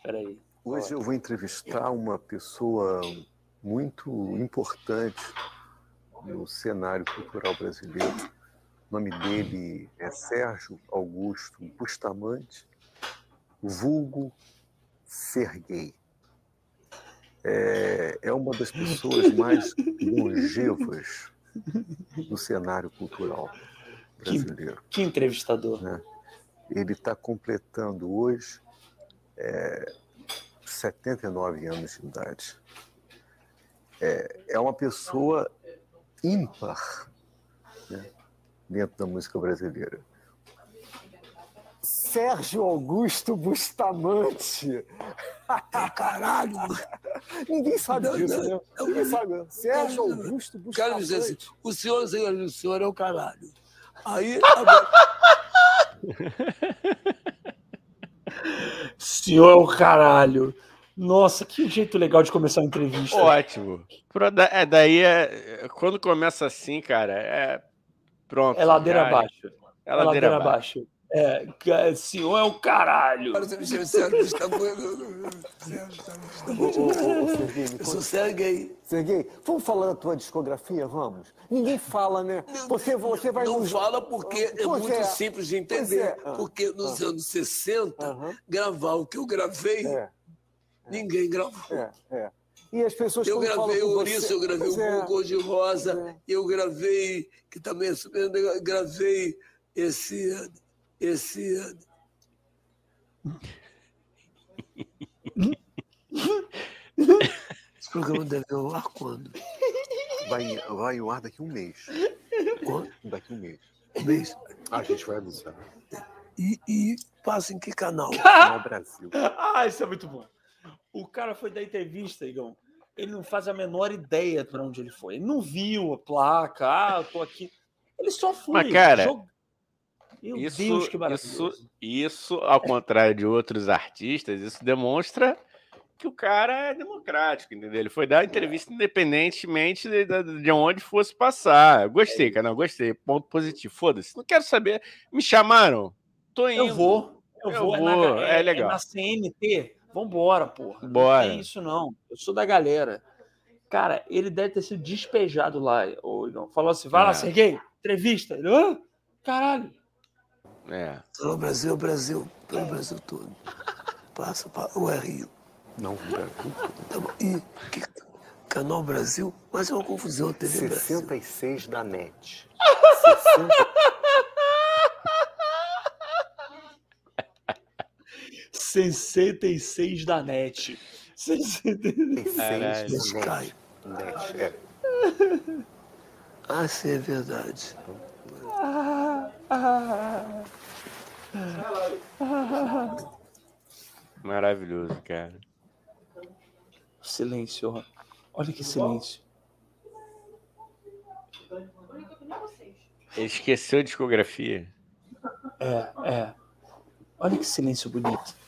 Pera aí. Hoje eu vou entrevistar uma pessoa muito importante no cenário cultural brasileiro. O nome dele é Sérgio Augusto Bustamante, vulgo Serguei. É, é uma das pessoas mais longevas no cenário cultural brasileiro. Que entrevistador. né? Ele está completando hoje é, 79 anos de idade. É, é uma pessoa ímpar né, dentro da música brasileira. Sérgio Augusto Bustamante. Caralho! Ninguém sabe Não, disso, não, né? Ninguém sabe. Sérgio Augusto Quero Bustamante. dizer assim, o senhor, senhor, o senhor é o caralho. Aí, agora, Senhor é o caralho. Nossa, que jeito legal de começar a entrevista. Ótimo. É, daí é. Quando começa assim, cara, é. Pronto. é ladeira já- abaixo. É ladeira abaixo. abaixo. É, ca- senhor é o caralho. você me chama de Sérgio Eu sou conta- Serguei. Serguei, vamos falar da tua discografia, vamos? Ninguém fala, né? Você, você vai Não nos- fala porque é Pois muito é. simples de entender. é. Ah. Porque nos anos 60, Aham, gravar o que eu gravei, é, ninguém gravou. é, é. E as pessoas Eu gravei o você- Ouriço, eu gravei Pois o é, Cor de Rosa, é. eu gravei, que também é super gravei esse. esse Esse programa deve ir ao ar quando? Vai, vai ao ar daqui a um mês. Quando? Daqui a um mês. Um mês? A gente vai avisar. E, e passa em que canal? Canal Brasil. Ah, isso é muito bom. O cara foi dar entrevista, Igão. Ele não faz a menor ideia para onde ele foi. Ele não viu a placa. Ah, eu tô aqui. Ele só foi. Mas, cara, jog- Isso, Deus, que isso, isso, ao contrário de outros artistas, isso demonstra que o cara é democrático, entendeu? Ele foi dar entrevista independentemente de, de- de onde fosse passar. Gostei, É cara, ponto Ponto positivo. Foda-se, não quero saber. Me chamaram? Tô indo. Eu vou. Eu, Eu vou. vou, na, é legal. na CNT. Vambora, porra. Bora. Não tem isso, não. Eu sou da galera. Cara, ele deve ter sido despejado lá. Ô, Igão. Falou assim: vai lá, É. Serguei, entrevista. Ele, "Hã? caralho. É. Pelo Brasil, Brasil, pelo Brasil todo. Passa para o Rio. Não, Brasil. Tá. E que, Canal Brasil? Mas é uma confusão, TV Brasil. 66 da NET. 60... 66 da net. 66. Caralho. da Sky. NET. É. Ah, sim, é verdade. Maravilhoso, cara. Silêncio, ó. Olha que silêncio. Ele esqueceu a discografia. É, é. Olha que silêncio bonito.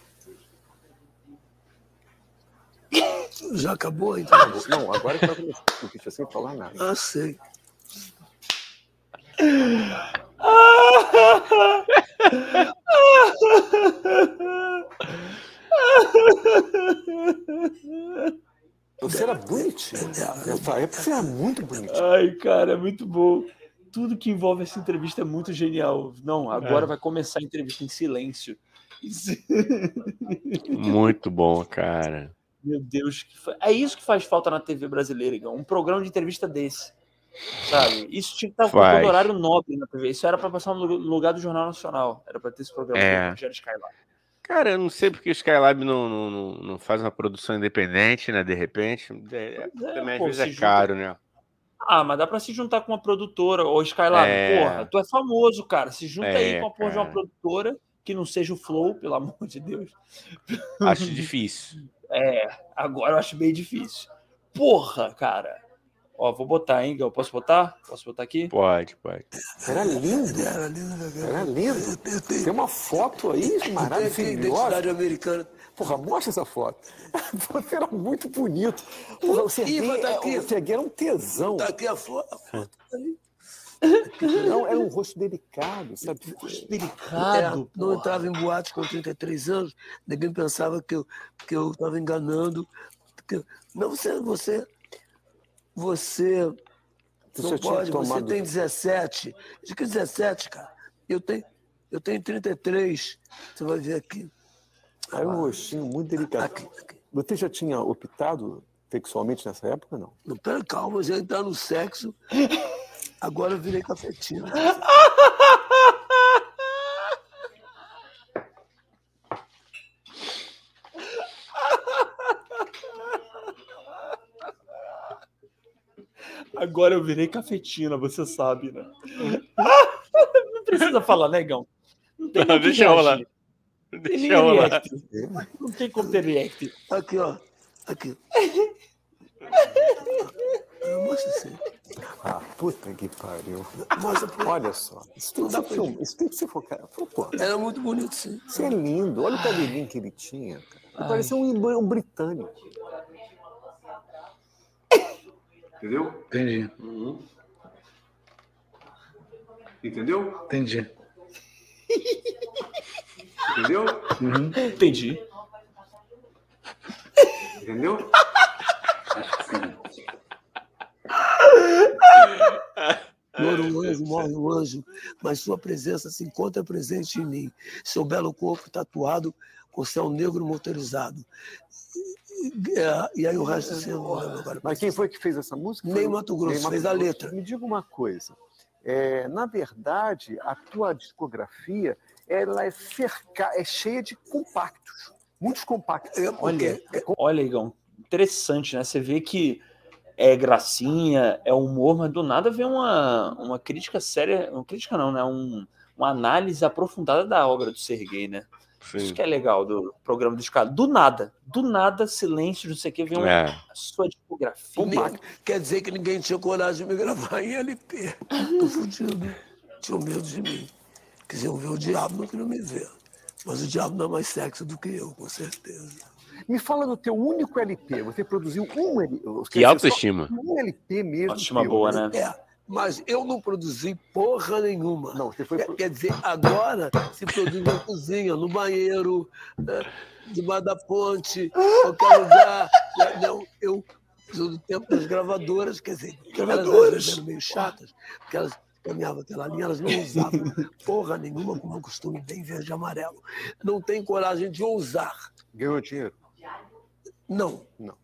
Já acabou então? a entrevista? Não, agora que vai começar a entrevista sem falar nada. Ah, sei. Você era bonitinho. Nessa época você era muito bonitinho. Ai, cara, é muito bom. Tudo que envolve essa entrevista é muito genial. Não, agora É. vai começar a entrevista em silêncio. Muito bom, cara. Meu Deus, é isso que faz falta na TV brasileira, Igão. Um programa de entrevista desse. Sabe? Isso tinha que estar com Faz. todo horário nobre na TV. Isso era para passar no lugar do Jornal Nacional. Era para ter esse programa É. do Rogério Skylab. Cara, eu não sei porque o Skylab não, não, não, faz uma produção independente, né? De repente. É, é, também às pô, vezes se é junta- caro, né? Ah, mas dá pra se juntar com uma produtora. Ô, Skylab, É. porra, tu é famoso, cara. Se junta aí É, com a porra de uma produtora que não seja o Flow, pelo amor de Deus. Acho difícil. É, agora eu acho bem difícil. Porra, cara. Ó, vou botar, hein, Gal? Posso botar? Posso botar aqui? Pode, pode. Era lindo. Era lindo? Era lindo. Eu tenho, Tem uma foto aí eu maravilhosa. identidade americana. Porra, mostra essa foto. Você era muito bonito. Porra, o Serguei, tá aqui. é- o Serguei era um tesão. Tá aqui a foto. A foto aí. Não, era um rosto delicado, sabe? Delicado, É, não entrava em boate com 33 anos, ninguém pensava que eu que eu estava enganando. que não, você, você, você Você não pode, você tomado- tem 17. Diz que 17, cara. Eu tenho, eu tenho 33. Você vai ver aqui. Aí um rostinho muito delicado. Aqui, aqui. Você já tinha optado sexualmente nessa época, não? Não, pera, calma, já entrar no sexo. Agora eu virei cafetina. Agora eu virei cafetina, você sabe, né? Não precisa falar, negão. Não tem Não, deixa rolar. Não tem Deixa rolar. react. Não tem como ter react. Aqui, ó. Aqui. Mostra assim. Ah, puta que pariu. Pra Olha só. Isso tem que ser filme. Isso tem que ser focado. Pô, Era muito bonito, sim. isso é lindo. Olha o cabelinho que ele tinha. Cara. Ele parecia um, um britânico. Entendeu? Entendi, Entendeu? entendi. Entendeu? Uhum. Entendi. Entendeu? Mora um anjo, morre um anjo, mas sua presença se encontra presente em mim. Seu belo corpo tatuado com céu negro motorizado. E, é, e aí o resto assim, eu não lembro agora. Mas quem foi que fez essa música? O- Mato Grosso, Mato fez a Grosso. letra. Me diga uma coisa. É, na verdade, a tua discografia ela é, cerca, é cheia de compactos. Muitos compactos. É Olha, olha, Igão, interessante, né? Você vê que é gracinha, é humor, mas do nada vem uma, uma crítica séria, uma crítica não, né? Um, uma análise aprofundada da obra do Serguei, né? Isso Sim. que é legal do programa do Escala. Do nada, do nada, silêncio, não sei o que, vem uma, É. a sua discografia. nem- quer dizer que ninguém tinha coragem de me gravar em LP. Tô fudido. Tinha medo de mim. Quisiam ver o diabo, não queriam me ver. Mas o diabo não é mais sexy do que eu, com certeza. Me fala do teu único LP. Você produziu um LP. Que autoestima. Um LP mesmo. Autoestima teu, boa, né? É, mas eu não produzi porra nenhuma. Não, você foi. Quer, quer dizer, agora se produz na cozinha, no banheiro, né, debaixo da ponte, qualquer lugar. né, Não, eu sou do tempo das gravadoras, quer dizer, vezes eram meio chatas, porque elas caminhavam aquela linha, elas não usavam porra nenhuma com o meu costume bem verde e amarelo. Não tem coragem de ousar. Ganhou dinheiro. Não. Não.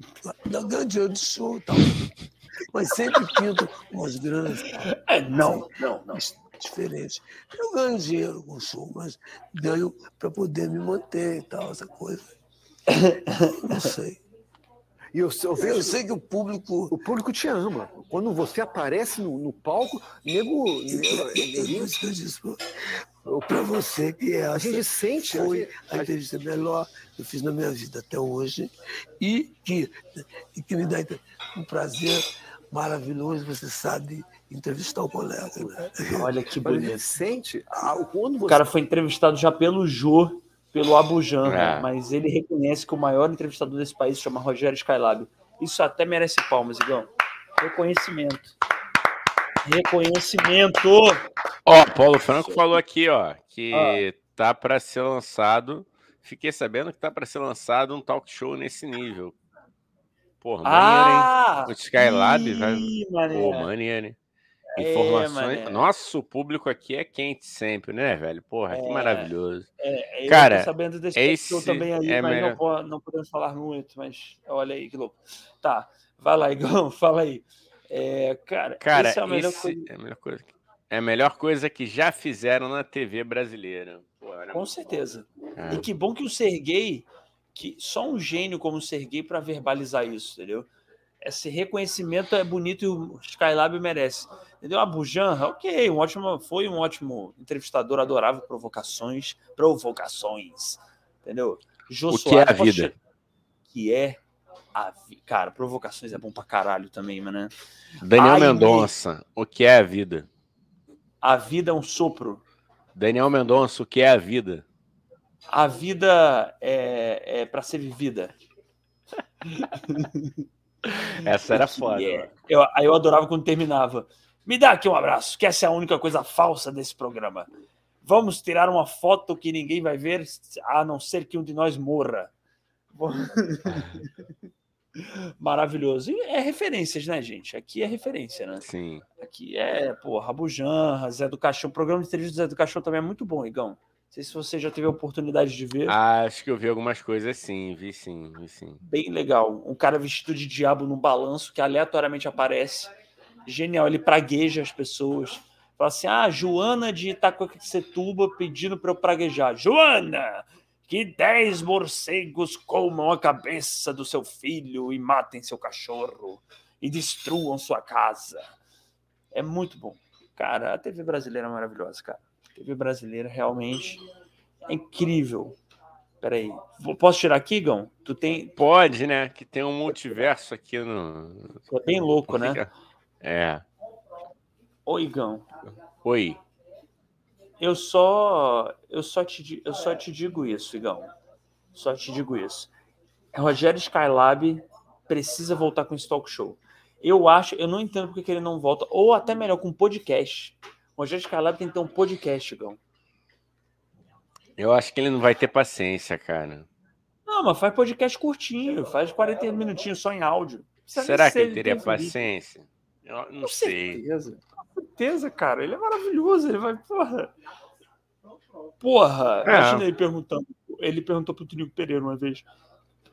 Ganho dinheiro de show e tal. Mas sempre pinto umas grandes É, não, não, não. diferente. Eu ganho dinheiro com show, mas ganho para poder me manter e tal, essa coisa. Não sei. E eu, eu vejo Eu sei que o público. o público te ama. Quando você aparece no, no palco, nego. Eu, nego- que eu disse para você que a essa gente sente. foi a a gente- entrevista melhor que eu fiz na minha vida até hoje e que, e que me dá um prazer maravilhoso, você sabe, entrevistar o colega. Né? Olha que a bonito. sente. ah, Quando O você. cara foi entrevistado já pelo Jô, pelo Abujan, É. mas ele reconhece que o maior entrevistador desse país se chama Rogério Skylab. Isso até merece palmas, Igão. Reconhecimento. Reconhecimento! Ó, Paulo Franco falou aqui, ó, que Ah. tá para ser lançado. Fiquei sabendo que tá para ser lançado um talk show nesse nível. Porra, maneiro, hein? Ah! O Skylab vai. Mané. Pô, maneiro, hein? É, Informações. mané. Nosso público aqui é quente sempre, né, velho? Porra, que É. maravilhoso. É, eu Cara, tô sabendo desse esse show também aí, é mas melhor. não, não podemos falar muito, mas olha aí que louco. Tá, vai lá, Igão, fala aí. É, cara, Cara, esse é a melhor coisa. é a melhor coisa. É a melhor coisa que já fizeram na TV brasileira. Pô, Com certeza. cara. E que bom que o Serguei, que só um gênio como o Serguei para verbalizar isso, entendeu? Esse reconhecimento é bonito e o Skylab merece. Entendeu? A Bujan, ok, um ótimo, foi um ótimo entrevistador, adorava provocações, provocações, entendeu? Jô O que é a vida? che- Que é a. Cara, provocações é bom pra caralho também, mano. né? Daniel Ai, Mendonça, o que é a vida? A vida é um sopro. Daniel Mendonça, o que é a vida? A vida é, é para ser vivida. Essa era foda. é. Eu, aí eu adorava quando terminava. Me dá aqui um abraço, que essa é a única coisa falsa desse programa. Vamos tirar uma foto que ninguém vai ver, a não ser que um de nós morra. Maravilhoso. E é referências, né, gente? Aqui é referência, né? Sim. Aqui é, pô, Rabujan, Zé do Caixão. O programa de entrevista do Zé do Caixão também é muito bom, Igão. Não sei se você já teve a oportunidade de ver. Ah, acho que eu vi algumas coisas sim, vi sim, vi sim. Bem legal. Um cara vestido de diabo num balanço que aleatoriamente aparece. Genial. Ele pragueja as pessoas. Fala assim: ah, Joana de Itacoaquecetuba pedindo para eu praguejar. Joana, que dez morcegos comam a cabeça do seu filho e matem seu cachorro e destruam sua casa. É muito bom. Cara, a TV brasileira é maravilhosa, cara. A TV brasileira realmente é incrível. Peraí. Posso tirar aqui, Gão? Tu tem. Pode, né? Que tem um multiverso aqui no. É bem louco, né? É. Oi, Gão. Oi. Eu só, eu só te, eu só te digo isso, Igão. Só te digo isso. Rogério Skylab precisa voltar com esse talk show. Eu acho, eu não entendo porque que ele não volta, ou até melhor, com podcast. Rogério Skylab tem que ter um podcast, Igão. Eu acho que ele não vai ter paciência, cara. Não, mas faz podcast curtinho, faz 40 minutinhos só em áudio. Será que ele teria paciência? Eu não Com sei. certeza. Certeza, cara. Ele é maravilhoso. Ele vai, porra. Porra, É. imagina ele perguntando. Ele perguntou pro Tunico Pereira uma vez: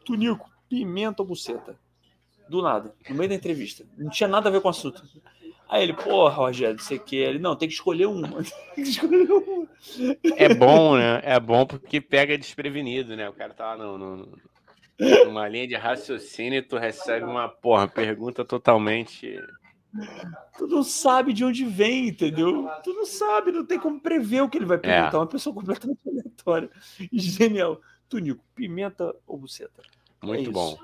Tunico, pimenta ou buceta? Do nada, no meio da entrevista. Não tinha nada a ver com o assunto. Aí ele, porra, Rogério, o que. Ele, não, tem que escolher uma. tem que escolher uma. É bom, né? É bom porque pega desprevenido, né? O cara tá lá no, no- numa linha de raciocínio e tu recebe uma, porra, pergunta totalmente. Tu não sabe de onde vem, entendeu? Tu não sabe, não tem como prever o que ele vai perguntar. É. Uma pessoa completamente aleatória. Genial. Tunico, pimenta ou buceta? Muito isso. bom.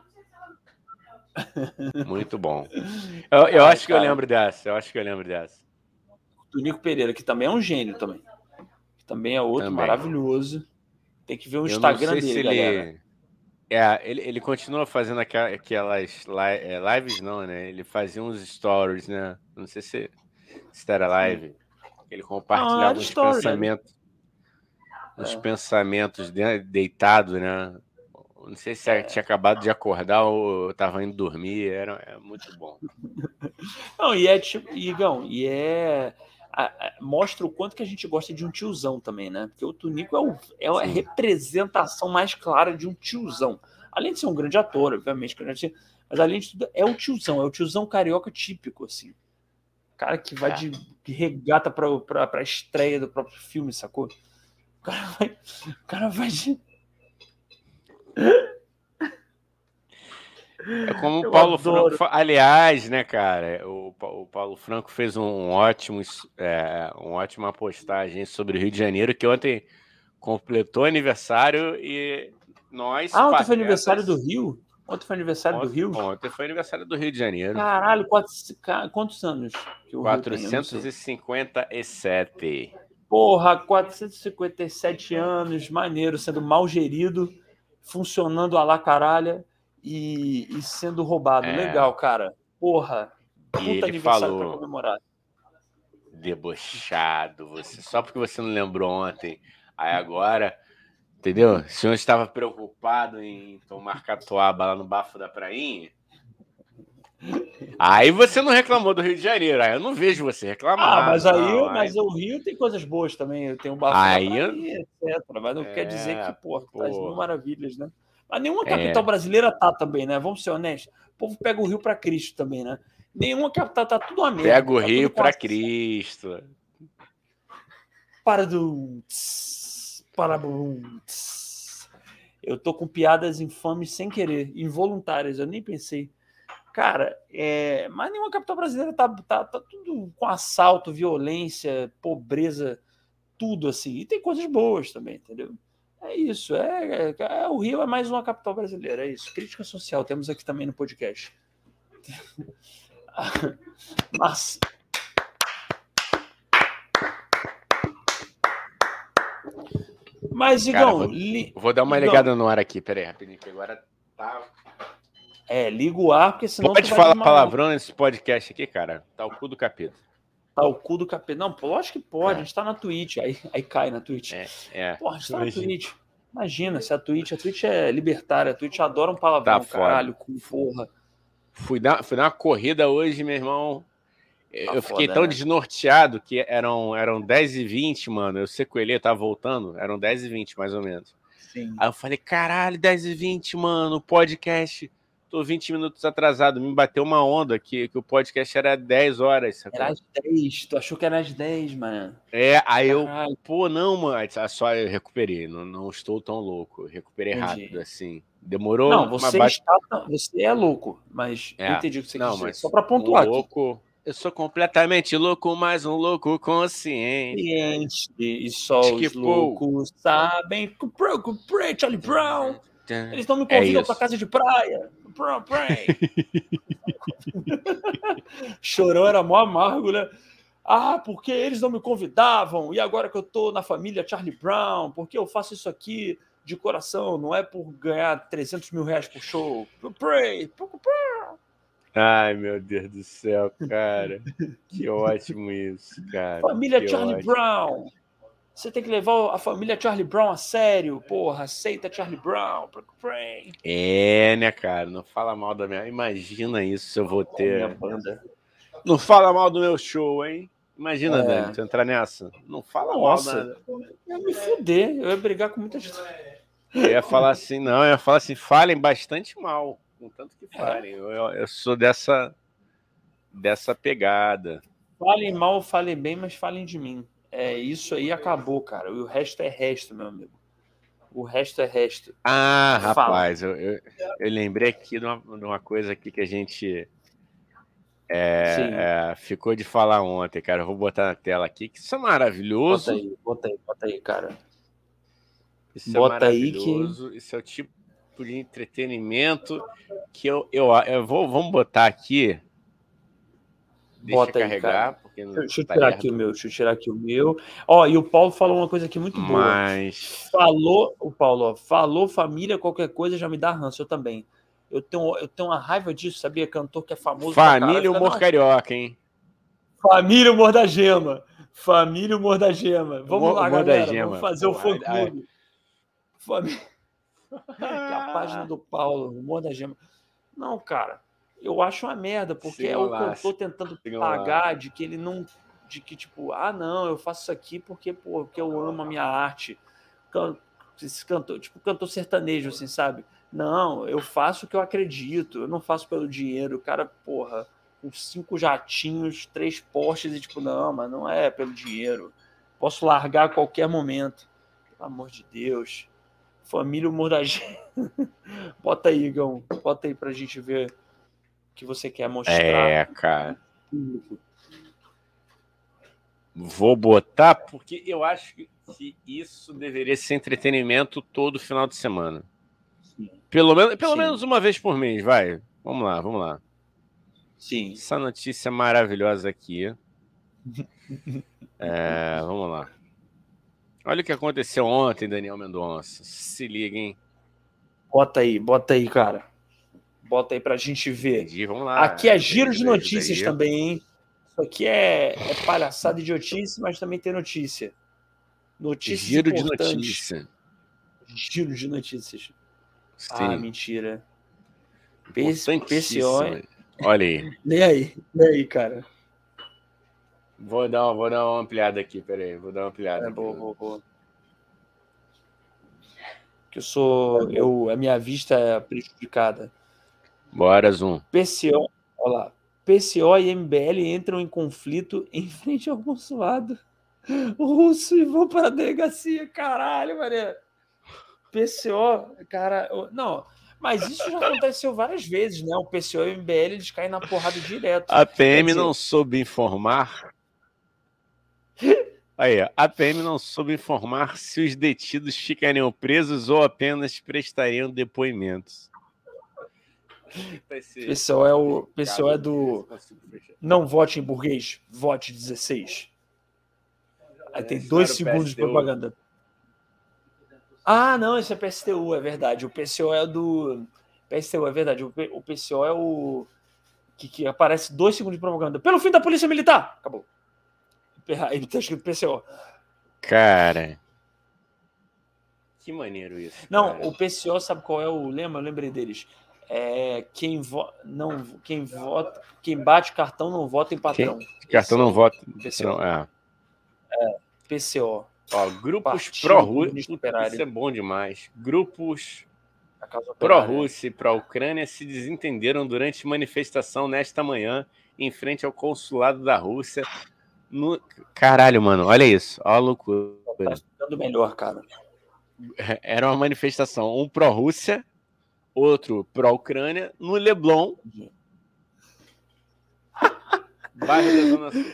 Muito bom. Eu, eu Ai, acho que eu cara. lembro dessa. Eu acho que eu lembro dessa. Tunico Pereira, que também é um gênio também. Que também é outro Também. maravilhoso. Tem que ver o Eu Instagram dele, se galera. Ele. É, ele, ele continua fazendo aquelas é, lives, não, né? Ele fazia uns stories, né? Não sei se, se era live. Ele compartilhava era uns story, pensamentos. Uns É. pensamentos de- deitado, né? Não sei se É. tinha acabado de acordar ou tava indo dormir. Era é muito bom. Não, e é tipo, Igão, e é. A- mostra o quanto que a gente gosta de um tiozão também, né? Porque o Tunico é, o, é a Sim. representação mais clara de um tiozão. Além de ser um grande ator, obviamente, mas além de tudo, é o tiozão, é o tiozão carioca típico, assim. Cara que vai É. de, de regata pra, pra, pra estreia do próprio filme, sacou? O cara vai, o cara vai de. É como o Eu Paulo adoro. Franco. Aliás, né, cara? O, o Paulo Franco fez um ótimo, é, uma ótima postagem sobre o Rio de Janeiro, que ontem completou aniversário e nós. Ah, ontem patretas- foi aniversário do Rio? Ontem foi aniversário do Ontem- Rio? Ontem foi aniversário do Rio de Janeiro. Caralho, quatro- quantos anos? que o Rio tem? Eu não sei. 457. Porra, 457 anos, maneiro, sendo mal gerido, funcionando a la caralha e, e sendo roubado. É. Legal, cara. Porra, E puta ele aniversário pra falou, comemorar. debochado, você, só porque você não lembrou ontem. Aí agora, entendeu? O senhor estava preocupado em tomar catuaba lá no bafo da prainha. Aí você não reclamou do Rio de Janeiro. Aí eu não vejo você reclamar. Ah, mas aí, não, mas o Rio tem coisas boas também. Eu tenho um bafo Aí da eu- etc. Mas não quer dizer É, que, porra, tá mil maravilhas, né? Mas nenhuma É. capital brasileira tá também, né? Vamos ser honestos. O povo pega o Rio pra Cristo também, né? Nenhuma capital tá tudo uma merda. Pega o tá Rio tudo com pra a- Cristo. Para do. Para. Eu tô com piadas infames sem querer, involuntárias, eu nem pensei. Cara, é... mas nenhuma capital brasileira tá, tá, tá tudo com assalto, violência, pobreza, tudo assim. E tem coisas boas também, entendeu? É isso. É, é- é- o Rio é mais uma capital brasileira, é isso. Crítica social, temos aqui também no podcast. Mas. Mas, Cara, Igão, vou- li- Vou dar uma Igão. ligada no ar aqui, peraí, rapidinho, que agora tá. é, liga o ar, porque senão. Pode falar palavrão nesse podcast aqui, cara. Tá o cu do capeta. Tá o cu do capeta. Não, pô, lógico que pode, É. a gente tá na Twitch. Aí, aí cai na Twitch. É, é. Porra, a gente tá na Imagina. Twitch. Imagina, se a Twitch, a Twitch é libertária, a Twitch adora um palavrão, Tá caralho, com porra. Fui dar, fui dar uma corrida hoje, meu irmão. Tá Eu fiquei foda, tão né? desnorteado que eram, eram 10 e 20, mano. Eu sequelei, tava voltando, eram 10 e 20 mais ou menos. Sim. Aí eu falei, caralho, 10 e 20, mano, podcast. Tô 20 minutos atrasado. Me bateu uma onda que, que o podcast era 10 horas. sacou? Era às 10, tu achou que era às 10, mano. É, aí eu, Caralho. pô, não, mano. Ah, Só eu recuperei, não, não estou tão louco. Eu recuperei Entendi. rápido, assim. Demorou, Não, você, bate- está, você é louco, mas É. eu entendi o que você Não, quis dizer. Só pra pontuar um aqui. louco. Eu sou completamente louco, mas um louco consciente. E só os que, loucos sabem. Comprei, Charlie Brown. Eles não me É convidam isso. pra casa de praia. Chorão era mó amargo, né? Ah, porque eles não me convidavam. E agora que eu tô na família Charlie Brown, porque eu faço isso aqui de coração, não é por ganhar 300 mil reais por show. Pray, Ai, meu Deus do céu, cara. Que ótimo isso, cara. Família que Charlie ótimo. Brown. Você tem que levar a família Charlie Brown a sério, porra. Aceita Charlie Brown. É, né, cara? Não fala mal da minha. Imagina isso se eu vou Minha ter. banda. Não fala mal do meu show, hein? Imagina, É. Dani, tu entrar nessa. Não fala Nossa. mal. Nada. Eu ia me fuder. Eu ia brigar com muita gente. Eu ia falar assim, não, eu ia falar assim, falem bastante mal, contanto É. que falem. Eu, eu- eu sou dessa, dessa pegada. Falem mal, falem bem, mas falem de mim. É isso aí, acabou, cara. E o resto é resto, meu amigo. O resto é resto. Ah, Fala. rapaz, eu, eu, eu lembrei aqui de uma, de uma coisa aqui que a gente é, é, ficou de falar ontem, cara. Eu vou botar na tela aqui, que isso é maravilhoso. Bota aí, bota aí, bota aí, cara. Isso Bota é aí que- maravilhoso. Isso é o tipo de entretenimento que eu, eu, eu vou. Vamos botar aqui. Deixa Bota aí, carregar, cara. Porque Deixa eu tirar aqui o meu, deixa eu tirar aqui o meu. Ó, e o Paulo falou uma coisa aqui muito boa. Mas. Falou, o Paulo, ó, falou família, qualquer coisa já me dá ranço, eu também. Eu tenho, eu tenho uma raiva disso, sabia? Cantor que é famoso. Família Humor Carioca, hein? "Não, Família Humor da Gema. Família Humor da Gema. Vamos Humor- lá, Humor galera. Gema. Vamos fazer o Pô, fã clube. Família. que é a página do Paulo, Humor da Gema. Não, cara, eu acho uma merda, porque é o Sigam cantor tentando Sigam lá. pagar de que ele não. De que, tipo, ah, não, eu faço isso aqui porque, pô, porque eu amo a minha arte. Esse cantor, tipo, cantor sertanejo, assim, sabe? Não, eu faço o que eu acredito, eu não faço pelo dinheiro. O cara, porra, com cinco jatinhos, três postes e, tipo, não, mas não é pelo dinheiro. Posso largar a qualquer momento. Pelo amor de Deus. Família Humor da Gente. Bota aí, Igão. Bota aí pra gente ver que você quer mostrar. É, cara. Vou botar porque eu acho que isso deveria ser entretenimento todo final de semana. Sim. Pelo menos, pelo Sim. menos uma vez por mês, vai. Vamos lá, vamos lá. Sim. Essa notícia maravilhosa aqui. É, vamos lá. Olha o que aconteceu ontem, Daniel Mendonça. Se liga, hein? Bota aí, bota aí, cara. Bota aí pra gente ver. Entendi, vamos lá. Aqui é giro de notícias também, hein? Isso aqui é, é palhaçada idiotice, mas também tem notícia. Notícias Giro de notícia. Giro de notícias. Sim. Ah, mentira. PCO. Olha aí. Lê aí, lê aí, cara. Vou dar, uma- vou dar uma ampliada aqui, peraí. Vou dar uma ampliada. É, boa, boa, boa. Que eu sou. Eu, a minha vista é prejudicada. Bora, Zoom. PCO, olha lá. PCO e MBL entram em conflito em frente ao consulado russo e vão para a delegacia. Caralho, mané. PCO, cara. Não, mas isso já aconteceu várias vezes, né? O PCO e o MBL eles caem na porrada direto. A PM dizer- não soube informar. Aí, a PM não soube informar se os detidos ficariam presos ou apenas prestariam depoimentos. PCO é o PCO é do não vote em burguês, vote 16. Aí tem dois segundos de propaganda. Ah, não, esse é PSTU, é verdade. O PCO é do. PSTU, é verdade. O, PCO é o. Que, que aparece dois segundos de propaganda. Pelo fim da Polícia Militar! Acabou. Aí tá escrito PCO. Cara. Que maneiro isso. Não, cara. o PCO sabe qual é o lema? Eu lembrei deles. É quem, vo... não, quem vota, quem bate cartão não vota em patrão. Cartão não vota. PCO. Não, é. PCO. Ó, grupos pró-Rússia. Isso é bom demais. Grupos pró-Rússia e pró-Ucrânia se desentenderam durante manifestação nesta manhã em frente ao consulado da Rússia. No... Caralho, mano, olha isso. Olha a loucura. Tá ficando melhor, cara. Era uma manifestação, um pró-Rússia, outro pró-Ucrânia, no Leblon, bairro da Zona Sul.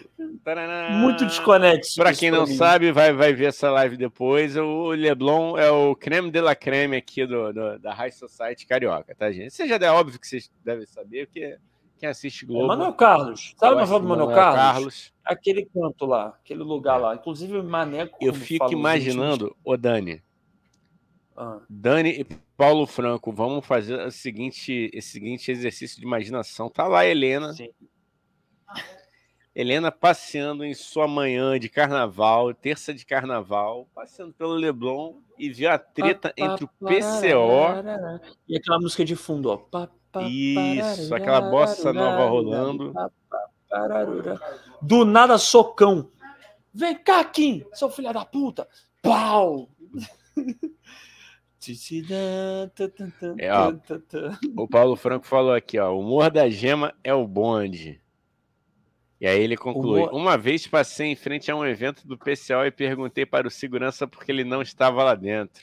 Taraná. Muito desconexo. Pra isso quem não mim. sabe, vai, vai ver essa live depois. O Leblon é o creme de la creme aqui do, do- da High Society Carioca, tá, gente? Você já é óbvio que vocês devem saber, porque quem assiste É Globo. Manuel Carlos. Sabe gosta foto do do Manuel Manuel Carlos? Aquele canto lá, aquele lugar É. lá. Inclusive, o Maneco. Eu fico imaginando, ô Dani, Ah, Dani e Paulo Franco, vamos fazer o seguinte, esse seguinte exercício de imaginação. Tá lá Helena, sim. Helena passeando em sua manhã de carnaval, terça de carnaval, passeando pelo Leblon e viu a treta entre o PCO E aquela música de fundo, ó. Isso, aquela bossa nova rolando. Do nada, socão. Vem cá, Kim, seu filho da puta. Pau! É, ó. O Paulo Franco falou aqui, ó, o humor da gema é o bonde. E aí ele conclui, Humor- uma vez passei em frente a um evento do PCO e perguntei para o segurança porque ele não estava lá dentro.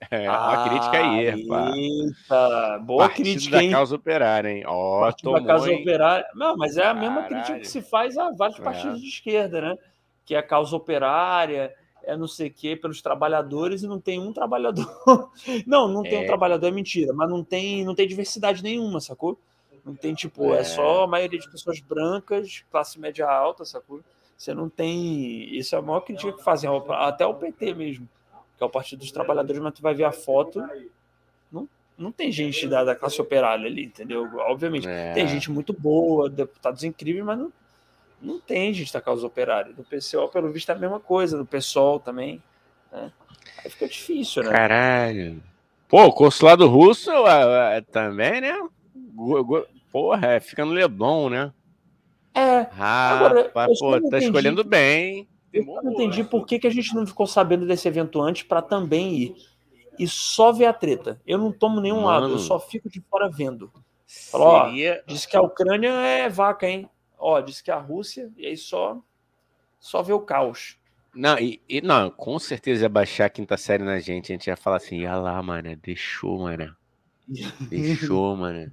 É, uma crítica aí. Ah, Eita, boa Partido crítica, da hein? causa operária, hein? Ó, Partido da tomou, Casa hein? Operária. Não, mas é a mesma Caralho. crítica que se faz a vários É. partidos de esquerda, né? Que é a causa operária, é não sei o quê, pelos trabalhadores, e não tem um trabalhador. Não, não tem É. um trabalhador, é mentira, mas não tem, não tem diversidade nenhuma, sacou? Não tem, tipo, é, É. só a maioria de pessoas brancas, classe média alta, sacou? Você não tem. Isso é a maior crítica que fazem, até o PT mesmo, que é o Partido dos Trabalhadores, mas tu vai ver a foto. Não, não tem gente da, da classe operária ali, entendeu? Obviamente. É. Tem gente muito boa, deputados incríveis, mas não, não tem gente da causa operária. Do PCO, pelo visto, é a mesma coisa, do PSOL também. Né? Aí fica difícil, né? Caralho. Pô, o consulado russo ah, ah, também, né? Porra, é, fica no Leblon, né? É, Rapaz, pô, tá escolhendo bem. eu não entendi por que, que a gente não ficou sabendo desse evento antes para também ir. E só ver a treta. Eu não tomo nenhum lado, Mano. eu só fico de fora vendo. Falou, ó, Seria... Diz que a Ucrânia é vaca, hein? Ó, diz que a Rússia, e aí só, só vê o caos. Não, e, e- não, com certeza ia baixar a quinta série na gente. A gente ia falar assim, ia lá, mano, deixou, mano. Deixou, mano.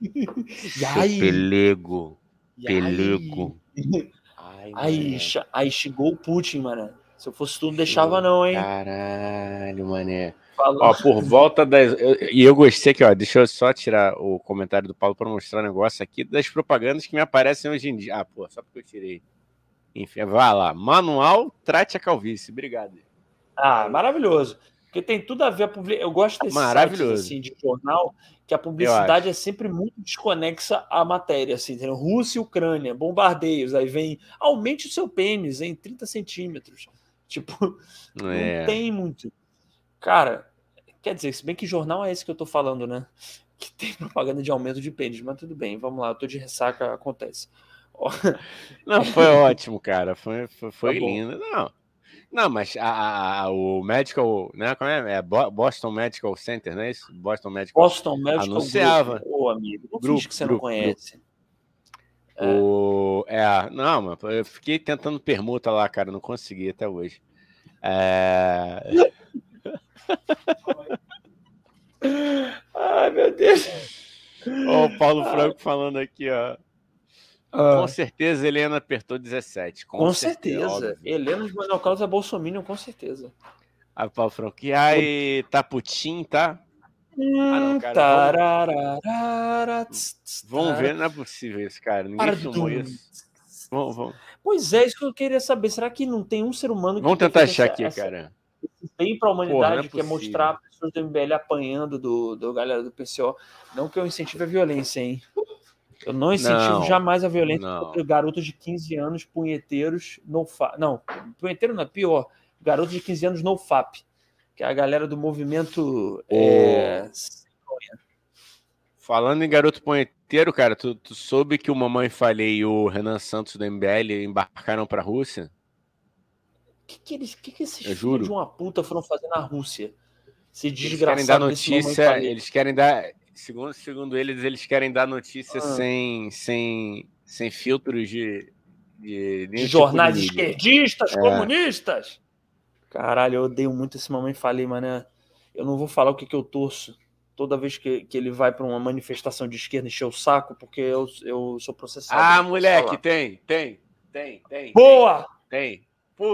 E aí? Pelego, pelego. Ai, Aí, aí xingou o Putin, mano. Se eu fosse tu, não deixava, não, hein? Caralho, mané. Ó, por volta das. E eu gostei aqui, ó. Deixa eu só tirar o comentário do Paulo para mostrar um negócio aqui das propagandas que me aparecem hoje em dia. Ah, pô, só porque eu tirei. Enfim, vai lá. Manual Trate a Calvície. Obrigado. Ah, maravilhoso. Porque tem tudo a ver. a publi- Eu gosto desses Maravilhoso. sites assim, de jornal que a publicidade é sempre muito desconexa à matéria. Assim, entendeu? Rússia e Ucrânia, bombardeios. Aí vem, aumente o seu pênis em 30 centímetros. Tipo, É. não tem muito. Cara, quer dizer, se bem que jornal é esse que eu tô falando, né? Que tem propaganda de aumento de pênis, mas tudo bem, vamos lá, eu tô de ressaca, acontece. Não, foi ótimo, cara. Foi, foi, foi Tá lindo. Não. Não, mas a, a- o Medical, né? Como é? é? Bo- Boston Medical Center, não é isso? Boston Medical Boston Medical Anunciava. Group. Ô, amigo, não Grupo, que você grupo, não conhece. O... É, não, mano, eu fiquei tentando permuta lá, cara, não consegui até hoje. É... Ai, meu Deus. Ó, o Paulo Franco falando aqui, ó. Com certeza Helena apertou 17. Com, Ah. Com certeza. óbvio. Helena de Manuel Carlos é bolsominion, com certeza. Aí o Paulo Franco, e aí, tá putinho, tá? não, cara, tss, tss, Vamos ver, não é possível isso, cara. Ninguém filmou isso. Vamos, vamos. Pois é, isso que eu queria saber. Será que não tem um ser humano que Vamos tentar achar essa- aqui, essa- cara. Bem para a humanidade, é que é mostrar pessoas do MBL apanhando do, do galera do PCO. Não que eu incentive a violência, hein? Eu não incentivo Não, jamais a violência não. contra garotos de 15 anos, punheteiros, no fa... Não, punheteiro não é pior. Garotos de 15 anos no FAP. que é a galera do movimento. é, Falando em garoto ponteiro, cara, tu, tu soube que o Mamãe Falei e o Renan Santos do MBL embarcaram pra Rússia? O que, que, eles, que, que esses filhos de uma puta foram fazer na Rússia? Se Eles querem dar notícia, eles querem dar, segundo, segundo eles, eles querem dar notícia Ah. sem, sem, sem filtros de, de, nenhum de jornais tipo de esquerdistas, É. comunistas. Caralho, eu odeio muito esse mamãe falei, mané. Eu não vou falar o que, que eu torço toda vez que, que ele vai pra uma manifestação de esquerda encher o saco, porque eu, eu sou processado. Ah, moleque, tem, tem, tem, tem. Boa! Tem.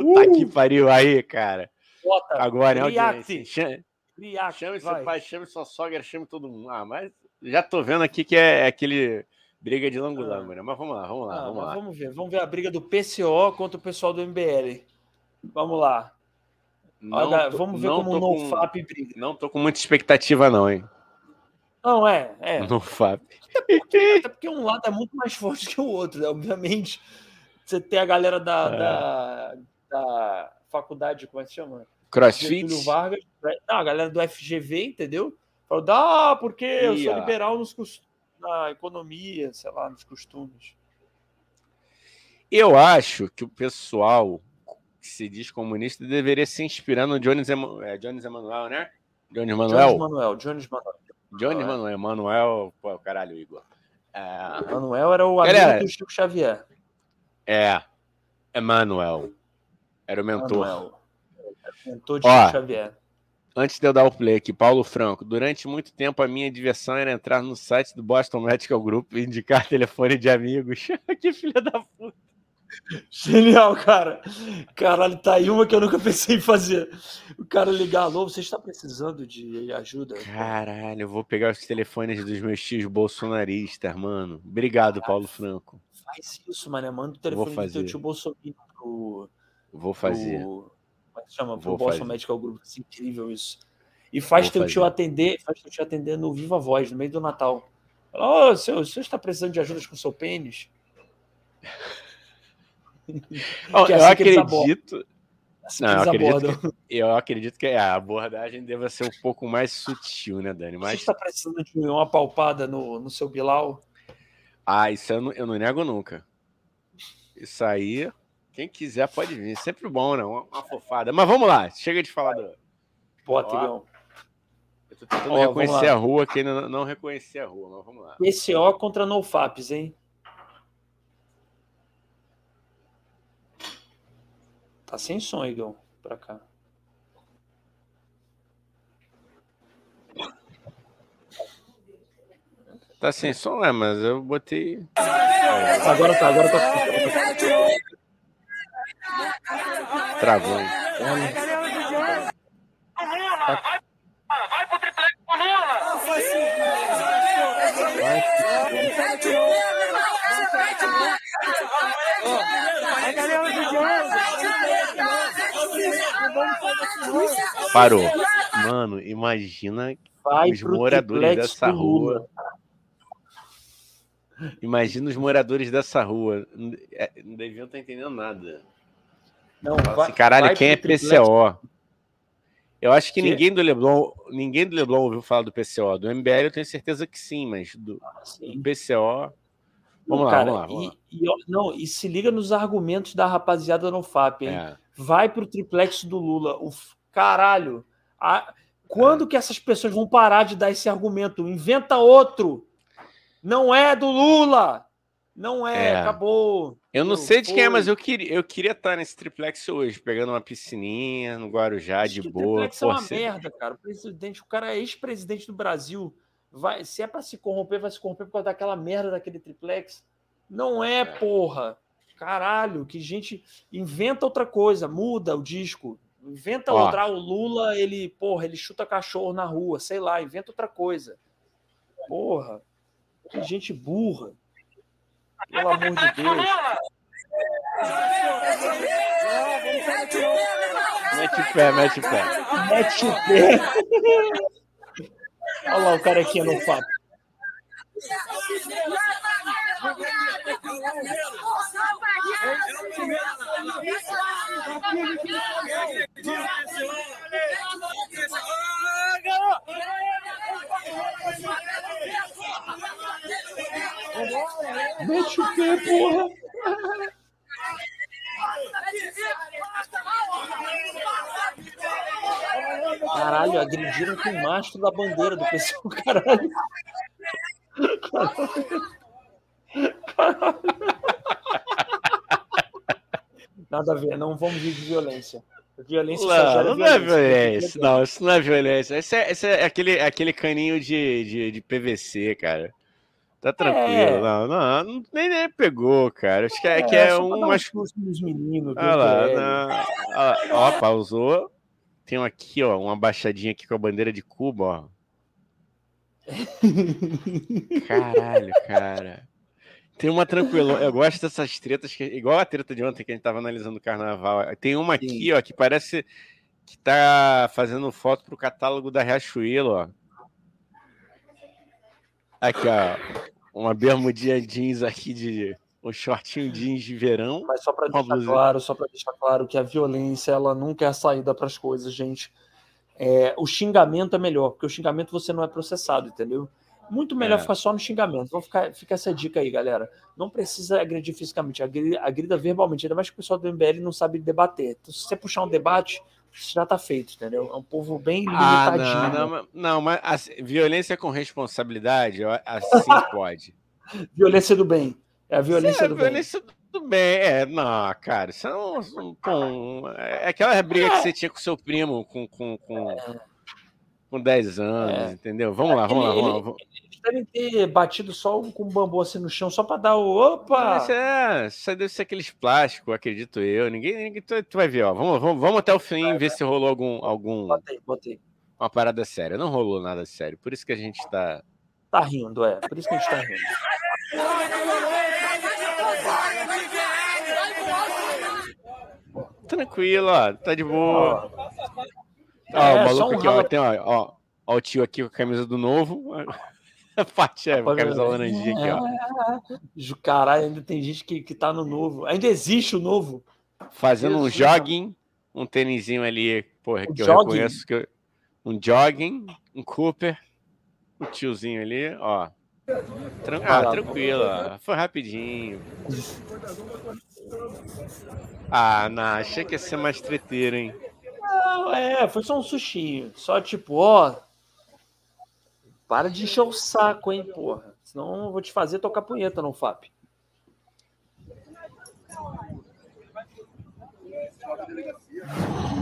Puta Uh! que pariu aí, cara. Bota! Agora é audiência. Chame, React, chame seu pai, chame sua sogra, chame todo mundo. Ah, mas já tô vendo aqui que é aquele briga de lango-lango, né? Mas vamos lá, vamos lá, Ah, vamos lá. vamos ver. Vamos ver a briga do PCO contra o pessoal do MBL. Vamos lá. Não Olha, tô- vamos ver não como o tô com- NoFap briga. Não tô com muita expectativa, não, hein? Não, é, é. No FAP. Até porque um lado é muito mais forte que o outro, né? Obviamente. Você tem a galera da, É. da, da faculdade, como é que se chama? Crossfit? Getúlio Vargas. né? Não, a galera do FGV, entendeu? Falou, dá, porque eu sou liberal nos cos- na economia, sei lá, nos costumes. Eu acho que o pessoal que se diz comunista deveria se inspirar no Jones, é, Jones Emanuel, né? Jones Jones Manuel? Manuel, Jones Manuel. Jones Manuel. Emanuel, pô, caralho, Igor. É, Manuel era o amigo Galera. do Chico Xavier. é Emanuel. Era o mentor. Manuel. Mentor de Ó. Xavier. Antes de eu dar o play aqui, Paulo Franco. Durante muito tempo a minha diversão era entrar no site do Boston Medical Group e indicar telefone de amigos. que filha da puta. Genial, cara. Caralho, tá aí uma que eu nunca pensei em fazer. O cara ligar, alô, você está precisando de ajuda? Caralho, eu vou pegar os telefones dos meus tios bolsonaristas, mano. Obrigado, Paulo Franco. Faz isso, mané. Manda o telefone do teu tio Bolsonaro pro, Vou fazer. pro- Como é que chama? Pro Boston fazer. Medical Group. Isso é incrível isso. E faz Vou teu tio fazer. atender, faz teu tio atender no Viva Voz, no meio do Natal. Fala, ô, seu, você está precisando de ajuda com seu pênis? Que é eu assim que eles abordam. acredito. Assim Não, que eu acredito abordam. Eu acredito que a abordagem deva ser um pouco mais sutil, né, Dani? Você Mas. está precisando de uma palpada no, no seu Bilal? Ah, isso eu não, eu não nego nunca. Isso aí, quem quiser pode vir. Sempre bom, né? Uma, uma fofada. Mas vamos lá, chega de falar do. Igão. Eu tô tentando Ó, reconhecer a rua, que ainda não, não reconheci a rua, mas vamos lá. PCO contra NoFaps, hein? Tá sem som, Igão, pra cá. Tá sem som, é, mas eu botei. Agora tá, agora tá. Travou. hein? Parou. Mano, imagina Vai os pro moradores triplex dessa Lula. rua. Imagina os moradores dessa rua. Não é, não deviam estar entendendo nada. Não, vai, assim, caralho, vai quem é. PCO? Eu acho que Quê? ninguém do Leblon, ninguém do Leblon ouviu falar do PCO. Do MBL eu tenho certeza que sim, mas do, Sim. do PCO. Vamos Não, lá, cara, vamos lá, vamos lá. E, e, ó, não, e se liga nos argumentos da rapaziada no FAP, hein? É. Vai pro triplex do Lula. O caralho. A- Quando que essas pessoas vão parar de dar esse argumento? Inventa outro. Não é do Lula. Não é, É. acabou. Eu não sei de quem é, foi. mas eu queria, eu queria estar nesse triplex hoje, pegando uma piscininha no Guarujá, Acho de que o boa. triplex é uma você- merda, cara. O presidente, o cara é ex-presidente do Brasil. Vai, se é pra se corromper, vai se corromper por causa daquela merda daquele triplex. Não é, É. porra. Caralho, que gente inventa outra coisa, muda o disco. Inventa Ó. outra. Ah, o Lula, ele, porra, ele chuta cachorro na rua, sei lá, inventa outra coisa. Porra, que gente burra. Pelo amor de Deus. Mete o pé, mete o pé. Mete o pé. Olha lá o cara aqui no papo. Mete o pé, porra. Caralho, agrediram com o mastro da bandeira do pessoal, caralho. Caralho. Nada a ver, não vamos ir de violência. Violência Não, não é violência. violência. Não, isso não é violência. Esse é, esse é aquele, aquele caninho de, de, de PVC, cara. Tá tranquilo. É. Não, não, nem, nem pegou, cara. Acho que é, que É, é um. um susto nos meninos. Olha lá, na- ó, pausou. Tem aqui, ó, uma baixadinha aqui com a bandeira de Cuba, ó. Caralho, cara. Tem uma tranquila. Eu gosto dessas tretas, que, igual a treta de ontem que a gente tava analisando o carnaval. Tem uma aqui, ó, que parece que tá fazendo foto pro catálogo da Riachuelo, ó. Aqui, ó. Uma bermudinha jeans aqui de. Um shortinho jeans de verão. Mas só para deixar blusa. claro, só para deixar claro que a violência ela nunca é a saída para as coisas, gente. É, o xingamento é melhor, porque o xingamento você não é processado, entendeu? Muito melhor É. ficar só no xingamento. Vou ficar, fica essa dica aí, galera. Não precisa agredir fisicamente, agri- agrida verbalmente. Ainda mais que o pessoal do MBL não sabe debater. Então, se você puxar um debate, isso já tá feito, entendeu? É um povo bem Ah, limitadinho. não, não, mas- não, mas assim, violência com responsabilidade, assim pode. Violência do bem. É a violência é, do bem. violência do bem. É, não, cara, isso é, um, um- pô, é aquela briga que você tinha com seu primo com, com, com, com 10 anos, É. entendeu? Vamos lá, vamos lá, Ele- vamos lá. ele- vamos- Eles devem ter batido só com um bambu assim no chão, só para dar o. Opa! Mas é, isso deve ser aqueles plásticos, acredito eu. Ninguém, ninguém tu, tu vai ver, ó. Vamos, vamos, vamos até o fim ver se rolou algum, algum Botei, botei. uma parada séria. Não rolou nada sério. Por isso que a gente tá. Tá rindo, é. Por isso que a gente tá rindo. Tranquilo, ó. Tá de boa. Ó, Ó, É, o só maluco um aqui, ó, tem, ó, ó, ó, o tio aqui com a camisa do novo. A parte é, a camisa laranjinha aqui, ó. Ju- Caralho, ainda tem gente que, que tá no novo. Ainda existe o novo. Fazendo um Jesus. jogging, um tênisinho ali, porra, Um que eu jogging? reconheço que eu- um jogging, um Cooper, um tiozinho ali, ó. Tran- ah, tranquilo, ó. Foi rapidinho. Ah, não, achei que ia ser mais treteiro, hein? Não, é, foi só um sushinho. Só tipo, ó. Para de encher o saco, hein, porra. Senão eu vou te fazer tocar punheta no FAP.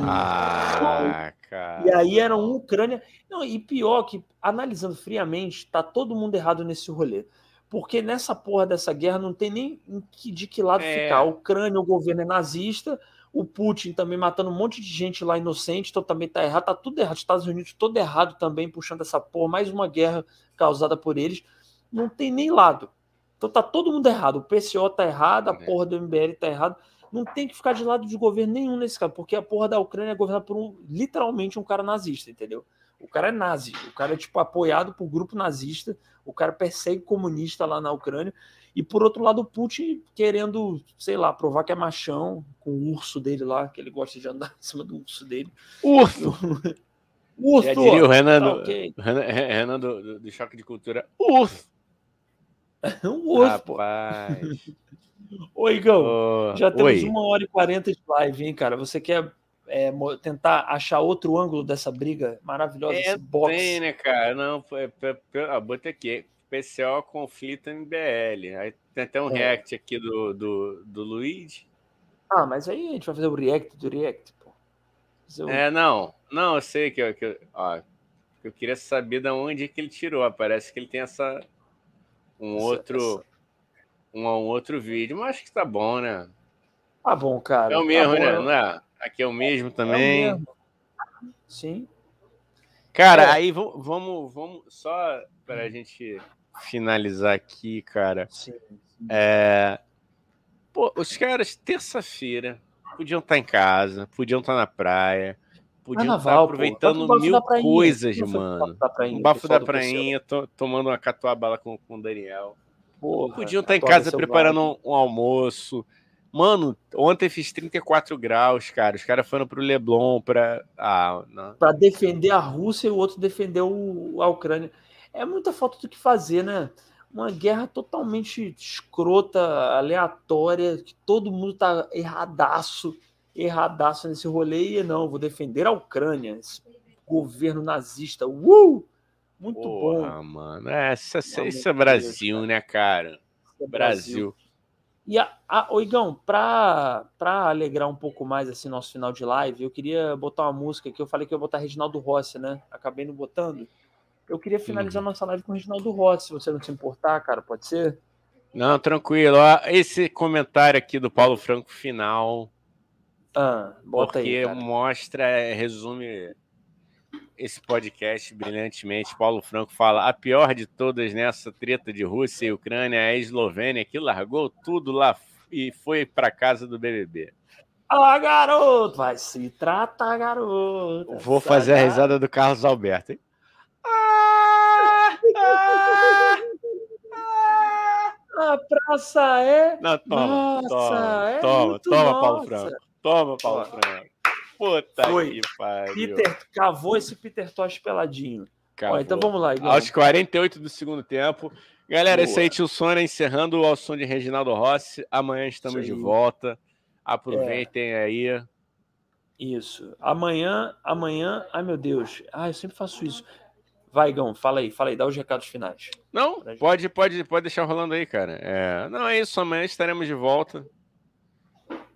Ah, E cara. aí era um Ucrânia. Não, e pior que, analisando friamente, tá todo mundo errado nesse rolê. Porque nessa porra dessa guerra não tem nem de que lado É. ficar. A Ucrânia, o governo é nazista, o Putin também matando um monte de gente lá inocente, então também tá errado, tá tudo errado. Estados Unidos todo errado também, puxando essa porra, mais uma guerra causada por eles. Não tem nem lado. Então tá todo mundo errado. O PCO tá errado, a É. porra do MBL tá errado. Não tem que ficar de lado de governo nenhum nesse caso, porque a porra da Ucrânia é governada por um, literalmente um cara nazista, entendeu? O cara é nazi, o cara é tipo apoiado por grupo nazista, o cara persegue comunista lá na Ucrânia, e por outro lado o Putin querendo, sei lá, provar que é machão, com o urso dele lá, que ele gosta de andar em cima do urso dele. Urso! Urso! Já diria o Renan, Tá do, ok. Renan, Renan do, do- do Choque de Cultura. Urso! Um urso, pô. Rapaz. Ô, Igão, Ô, já temos oi. uma hora e quarenta de live, hein, cara? Você quer é, tentar achar outro ângulo dessa briga maravilhosa, É, esse box? Tem, né, cara? Não, foi, foi, foi, ah, botei aqui. PCO conflito MBL. Aí tem até um É. react aqui do, do, do Luigi. Ah, mas aí a gente vai fazer o react do react, pô. O- É, não. Não, eu sei que, eu- que eu- ó, eu queria saber de onde que ele tirou. Parece que ele tem essa um Essa- outro essa- um, um outro vídeo, mas acho que tá bom, né? Tá bom, cara. É o tá mesmo, bom, né? eu- Não é? Aqui é o mesmo é o também. mesmo. Sim. Cara, É. aí vamos, vamos, vamos só para a gente finalizar aqui, cara. Sim. É... Pô, os caras, terça-feira, podiam estar em casa, podiam estar na praia, podiam estar Carnaval, pô. aproveitando mil prainha. coisas, mano. bafo da prainha, O bafo da prainha, to- tomando uma catuaba com, com o Daniel. Porra, Podiam estar em casa preparando um, um almoço. Mano, ontem fiz 34 graus, cara. Os caras foram pro Leblon pra. Ah, não. Pra defender a Rússia e o outro defender o, a Ucrânia. É muita falta do que fazer, né? uma guerra totalmente escrota, aleatória, que todo mundo tá erradaço, erradaço nesse rolê. E não, vou defender a Ucrânia, esse governo nazista. Uh! Muito Porra, bom. mano. Essa, isso é de Brasil, Deus, né, cara? É Brasil. E a, a Oigão, pra, pra alegrar um pouco mais assim nosso final de live, eu queria botar uma música que eu falei que eu ia botar Reginaldo Rossi, né? Acabei não botando. Eu queria finalizar nossa live com Reginaldo Rossi, se você não se importar, cara, pode ser? Não, tranquilo. Ó, Esse comentário aqui do Paulo Franco final, Ah, bota porque aí, mostra, é, resume esse podcast brilhantemente. Paulo Franco fala: a pior de todas nessa treta de Rússia e Ucrânia é a Eslovênia, que largou tudo lá e foi para casa do BBB. Ah, garoto! Vai se tratar, garoto. Vou fazer a risada do Carlos Alberto. Hein? Ah, ah, ah. A praça é. Não, toma, Nossa, toma, é toma, muito toma, Paulo nossa. Franco. Toma, Paulo. Franco. Puta Foi. que pariu. Peter cavou esse Peter Tosh peladinho. Ó, então vamos lá, Igor. Aos 48 do segundo tempo. Galera, Boa. esse aí, Tio Sônia, encerrando ao som de Reginaldo Rossi. Amanhã estamos de volta. Aproveitem aí. Isso. Amanhã, amanhã. Ai, meu Deus. Ah, eu sempre faço isso. Vai, Gão, fala aí, fala aí, dá os recados finais. Não, pode, pode, pode deixar rolando aí, cara. É, não, é isso. Amanhã estaremos de volta.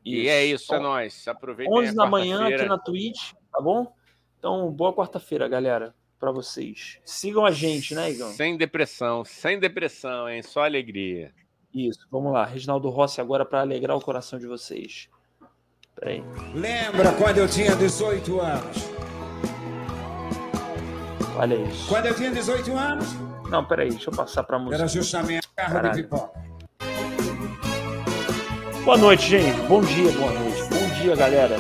E é isso, é Ó, nóis. Aproveitem 11 a da manhã aqui na Twitch, tá bom? Então, boa quarta-feira, galera, pra vocês. Sigam a gente, né, Igão? Sem depressão, sem depressão, hein? Só alegria. Isso, vamos lá. Reginaldo Rossi agora pra alegrar o coração de vocês. Peraí. Lembra quando eu tinha 18 anos? Olha isso. Quando eu tinha 18 anos, Não, peraí, deixa eu passar pra música. era justamente carro Caralho. de pipoca. Boa noite, gente. Bom dia, boa noite. Bom dia, galera.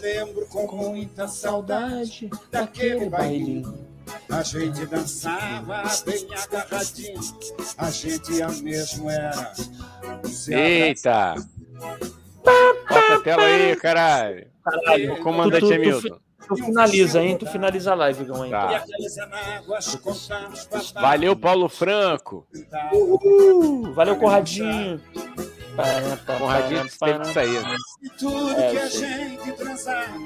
Lembro com muita saudade daquele bailinho. A gente dançava bem agarradinho. A gente a mesmo era. Eita! Bota a tela aí, caralho. Caralho, O comandante Hamilton. Tu finaliza, hein? Tu finaliza a live, Igão, hein? Tá. Valeu, Paulo Franco. Uh, valeu, Corradinho. Conradinho teve que sair. E tudo É, que a gente transava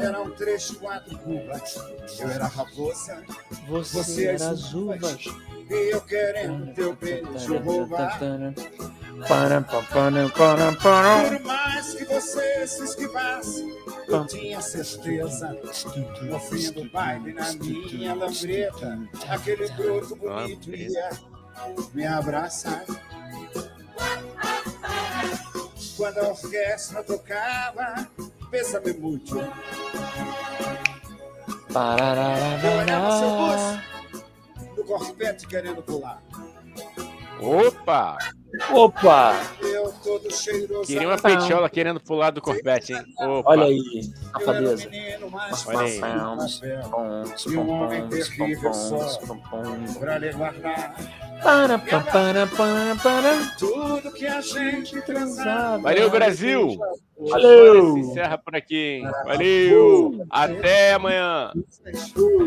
eram três, quatro cubas. Eu era raposa Você, Você era as as uvas. e eu querendo teu beijo roubar. Para, pa, para, para, para. Por mais que você se esquivasse, eu tinha certeza. No fim do baile, na minha lambreta, aquele broto bonito ia me abraçar. Quando a orquestra tocava, pensa-me muito. Eu olhava seu Pararararará. No corpete querendo pular. Opa! Opa! Eu todo cheiroso. Queria uma petiola querendo pular do corpete, hein? Opa! Olha aí, safadeza. Olha aí. E um homem terrível só. Pra lhe guardar Para, pa, para, para, para. tudo que a gente transava. Valeu, Brasil! Valeu! Se encerra por aqui, hein? Valeu! Até amanhã!